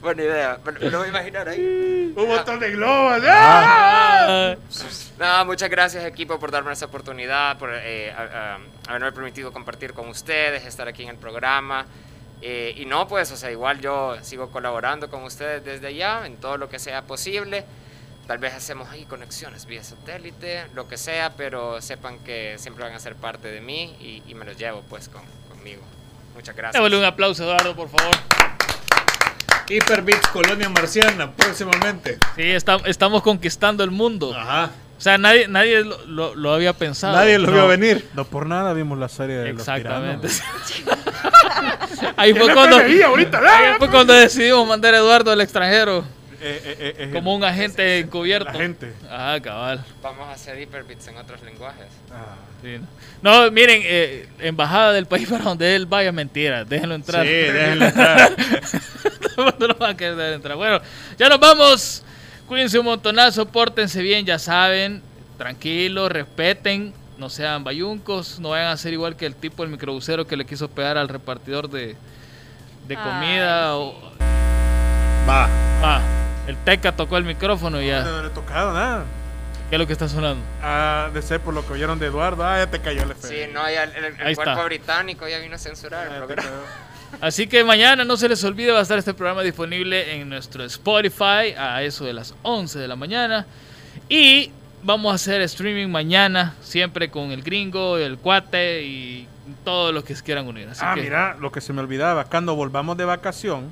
Buena idea. Me, lo voy a imaginar ahí. Un montón de globos. Ah. Nada, muchas gracias equipo por darme esa oportunidad, por eh, a- a- haberme permitido compartir con ustedes, estar aquí en el programa. Eh, y no, pues, o sea, igual yo sigo colaborando con ustedes desde allá en todo lo que sea posible. Tal vez hacemos ahí conexiones vía satélite, lo que sea, pero sepan que siempre van a ser parte de mí y, y me los llevo pues con- conmigo. Muchas gracias. Démosle un aplauso, Eduardo, por favor. Hyperbits Colonia Marciana, próximamente. Sí, está- estamos conquistando el mundo. Ajá. O sea, nadie, nadie lo, lo- lo había pensado. Nadie lo vio venir. No por nada vimos la serie de Exactamente. los ahí, fue cuando, ahí fue cuando decidimos mandar a Eduardo al extranjero. Eh, eh, eh, como un agente encubierto. Ah, cabal. Vamos a hacer hyperbits en otros lenguajes. Ah. Sí. No, miren, eh, embajada del país para donde él vaya, mentira. Déjenlo entrar. Sí, déjenlo entrar. no lo van a querer entrar. Bueno, ya nos vamos. Cuídense un montonazo, pórtense bien, ya saben. Tranquilos, respeten, no sean bayuncos, no vayan a ser igual que el tipo del microbusero que le quiso pegar al repartidor de, de Ay, comida. o- Va. ah, el teca tocó el micrófono y ya. No le he tocado nada. ¿Qué es lo que está sonando? Ah, de ser por lo que oyeron de Eduardo. Ah, ya te cayó el efecto. Sí, no, ya el, el- Ahí cuerpo está. británico ya vino a censurar el programa. cayó. Así que mañana no se les olvide, va a estar este programa disponible en nuestro Spotify a eso de las 11 de la mañana. Y vamos a hacer streaming mañana, siempre con el gringo, el cuate y todos los que se quieran unir. Así Ah, que, mira, lo que se me olvidaba. Cuando volvamos de vacación,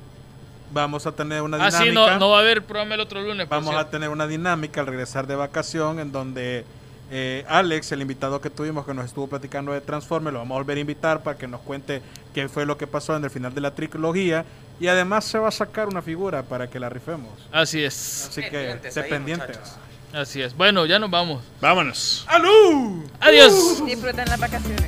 vamos a tener una Ah, dinámica. sí, no, no va a haber programa el otro lunes. Vamos a tener una dinámica al regresar de vacación en donde eh, Alex, el invitado que tuvimos que nos estuvo platicando de Transformers, lo vamos a volver a invitar para que nos cuente qué fue lo que pasó en el final de la trilogía y además se va a sacar una figura para que la rifemos. Así es, Así que Pendientes esté ahí, pendiente. así es. Bueno, ya nos vamos. Vámonos. ¡Alú! Adiós. Disfruten las vacaciones.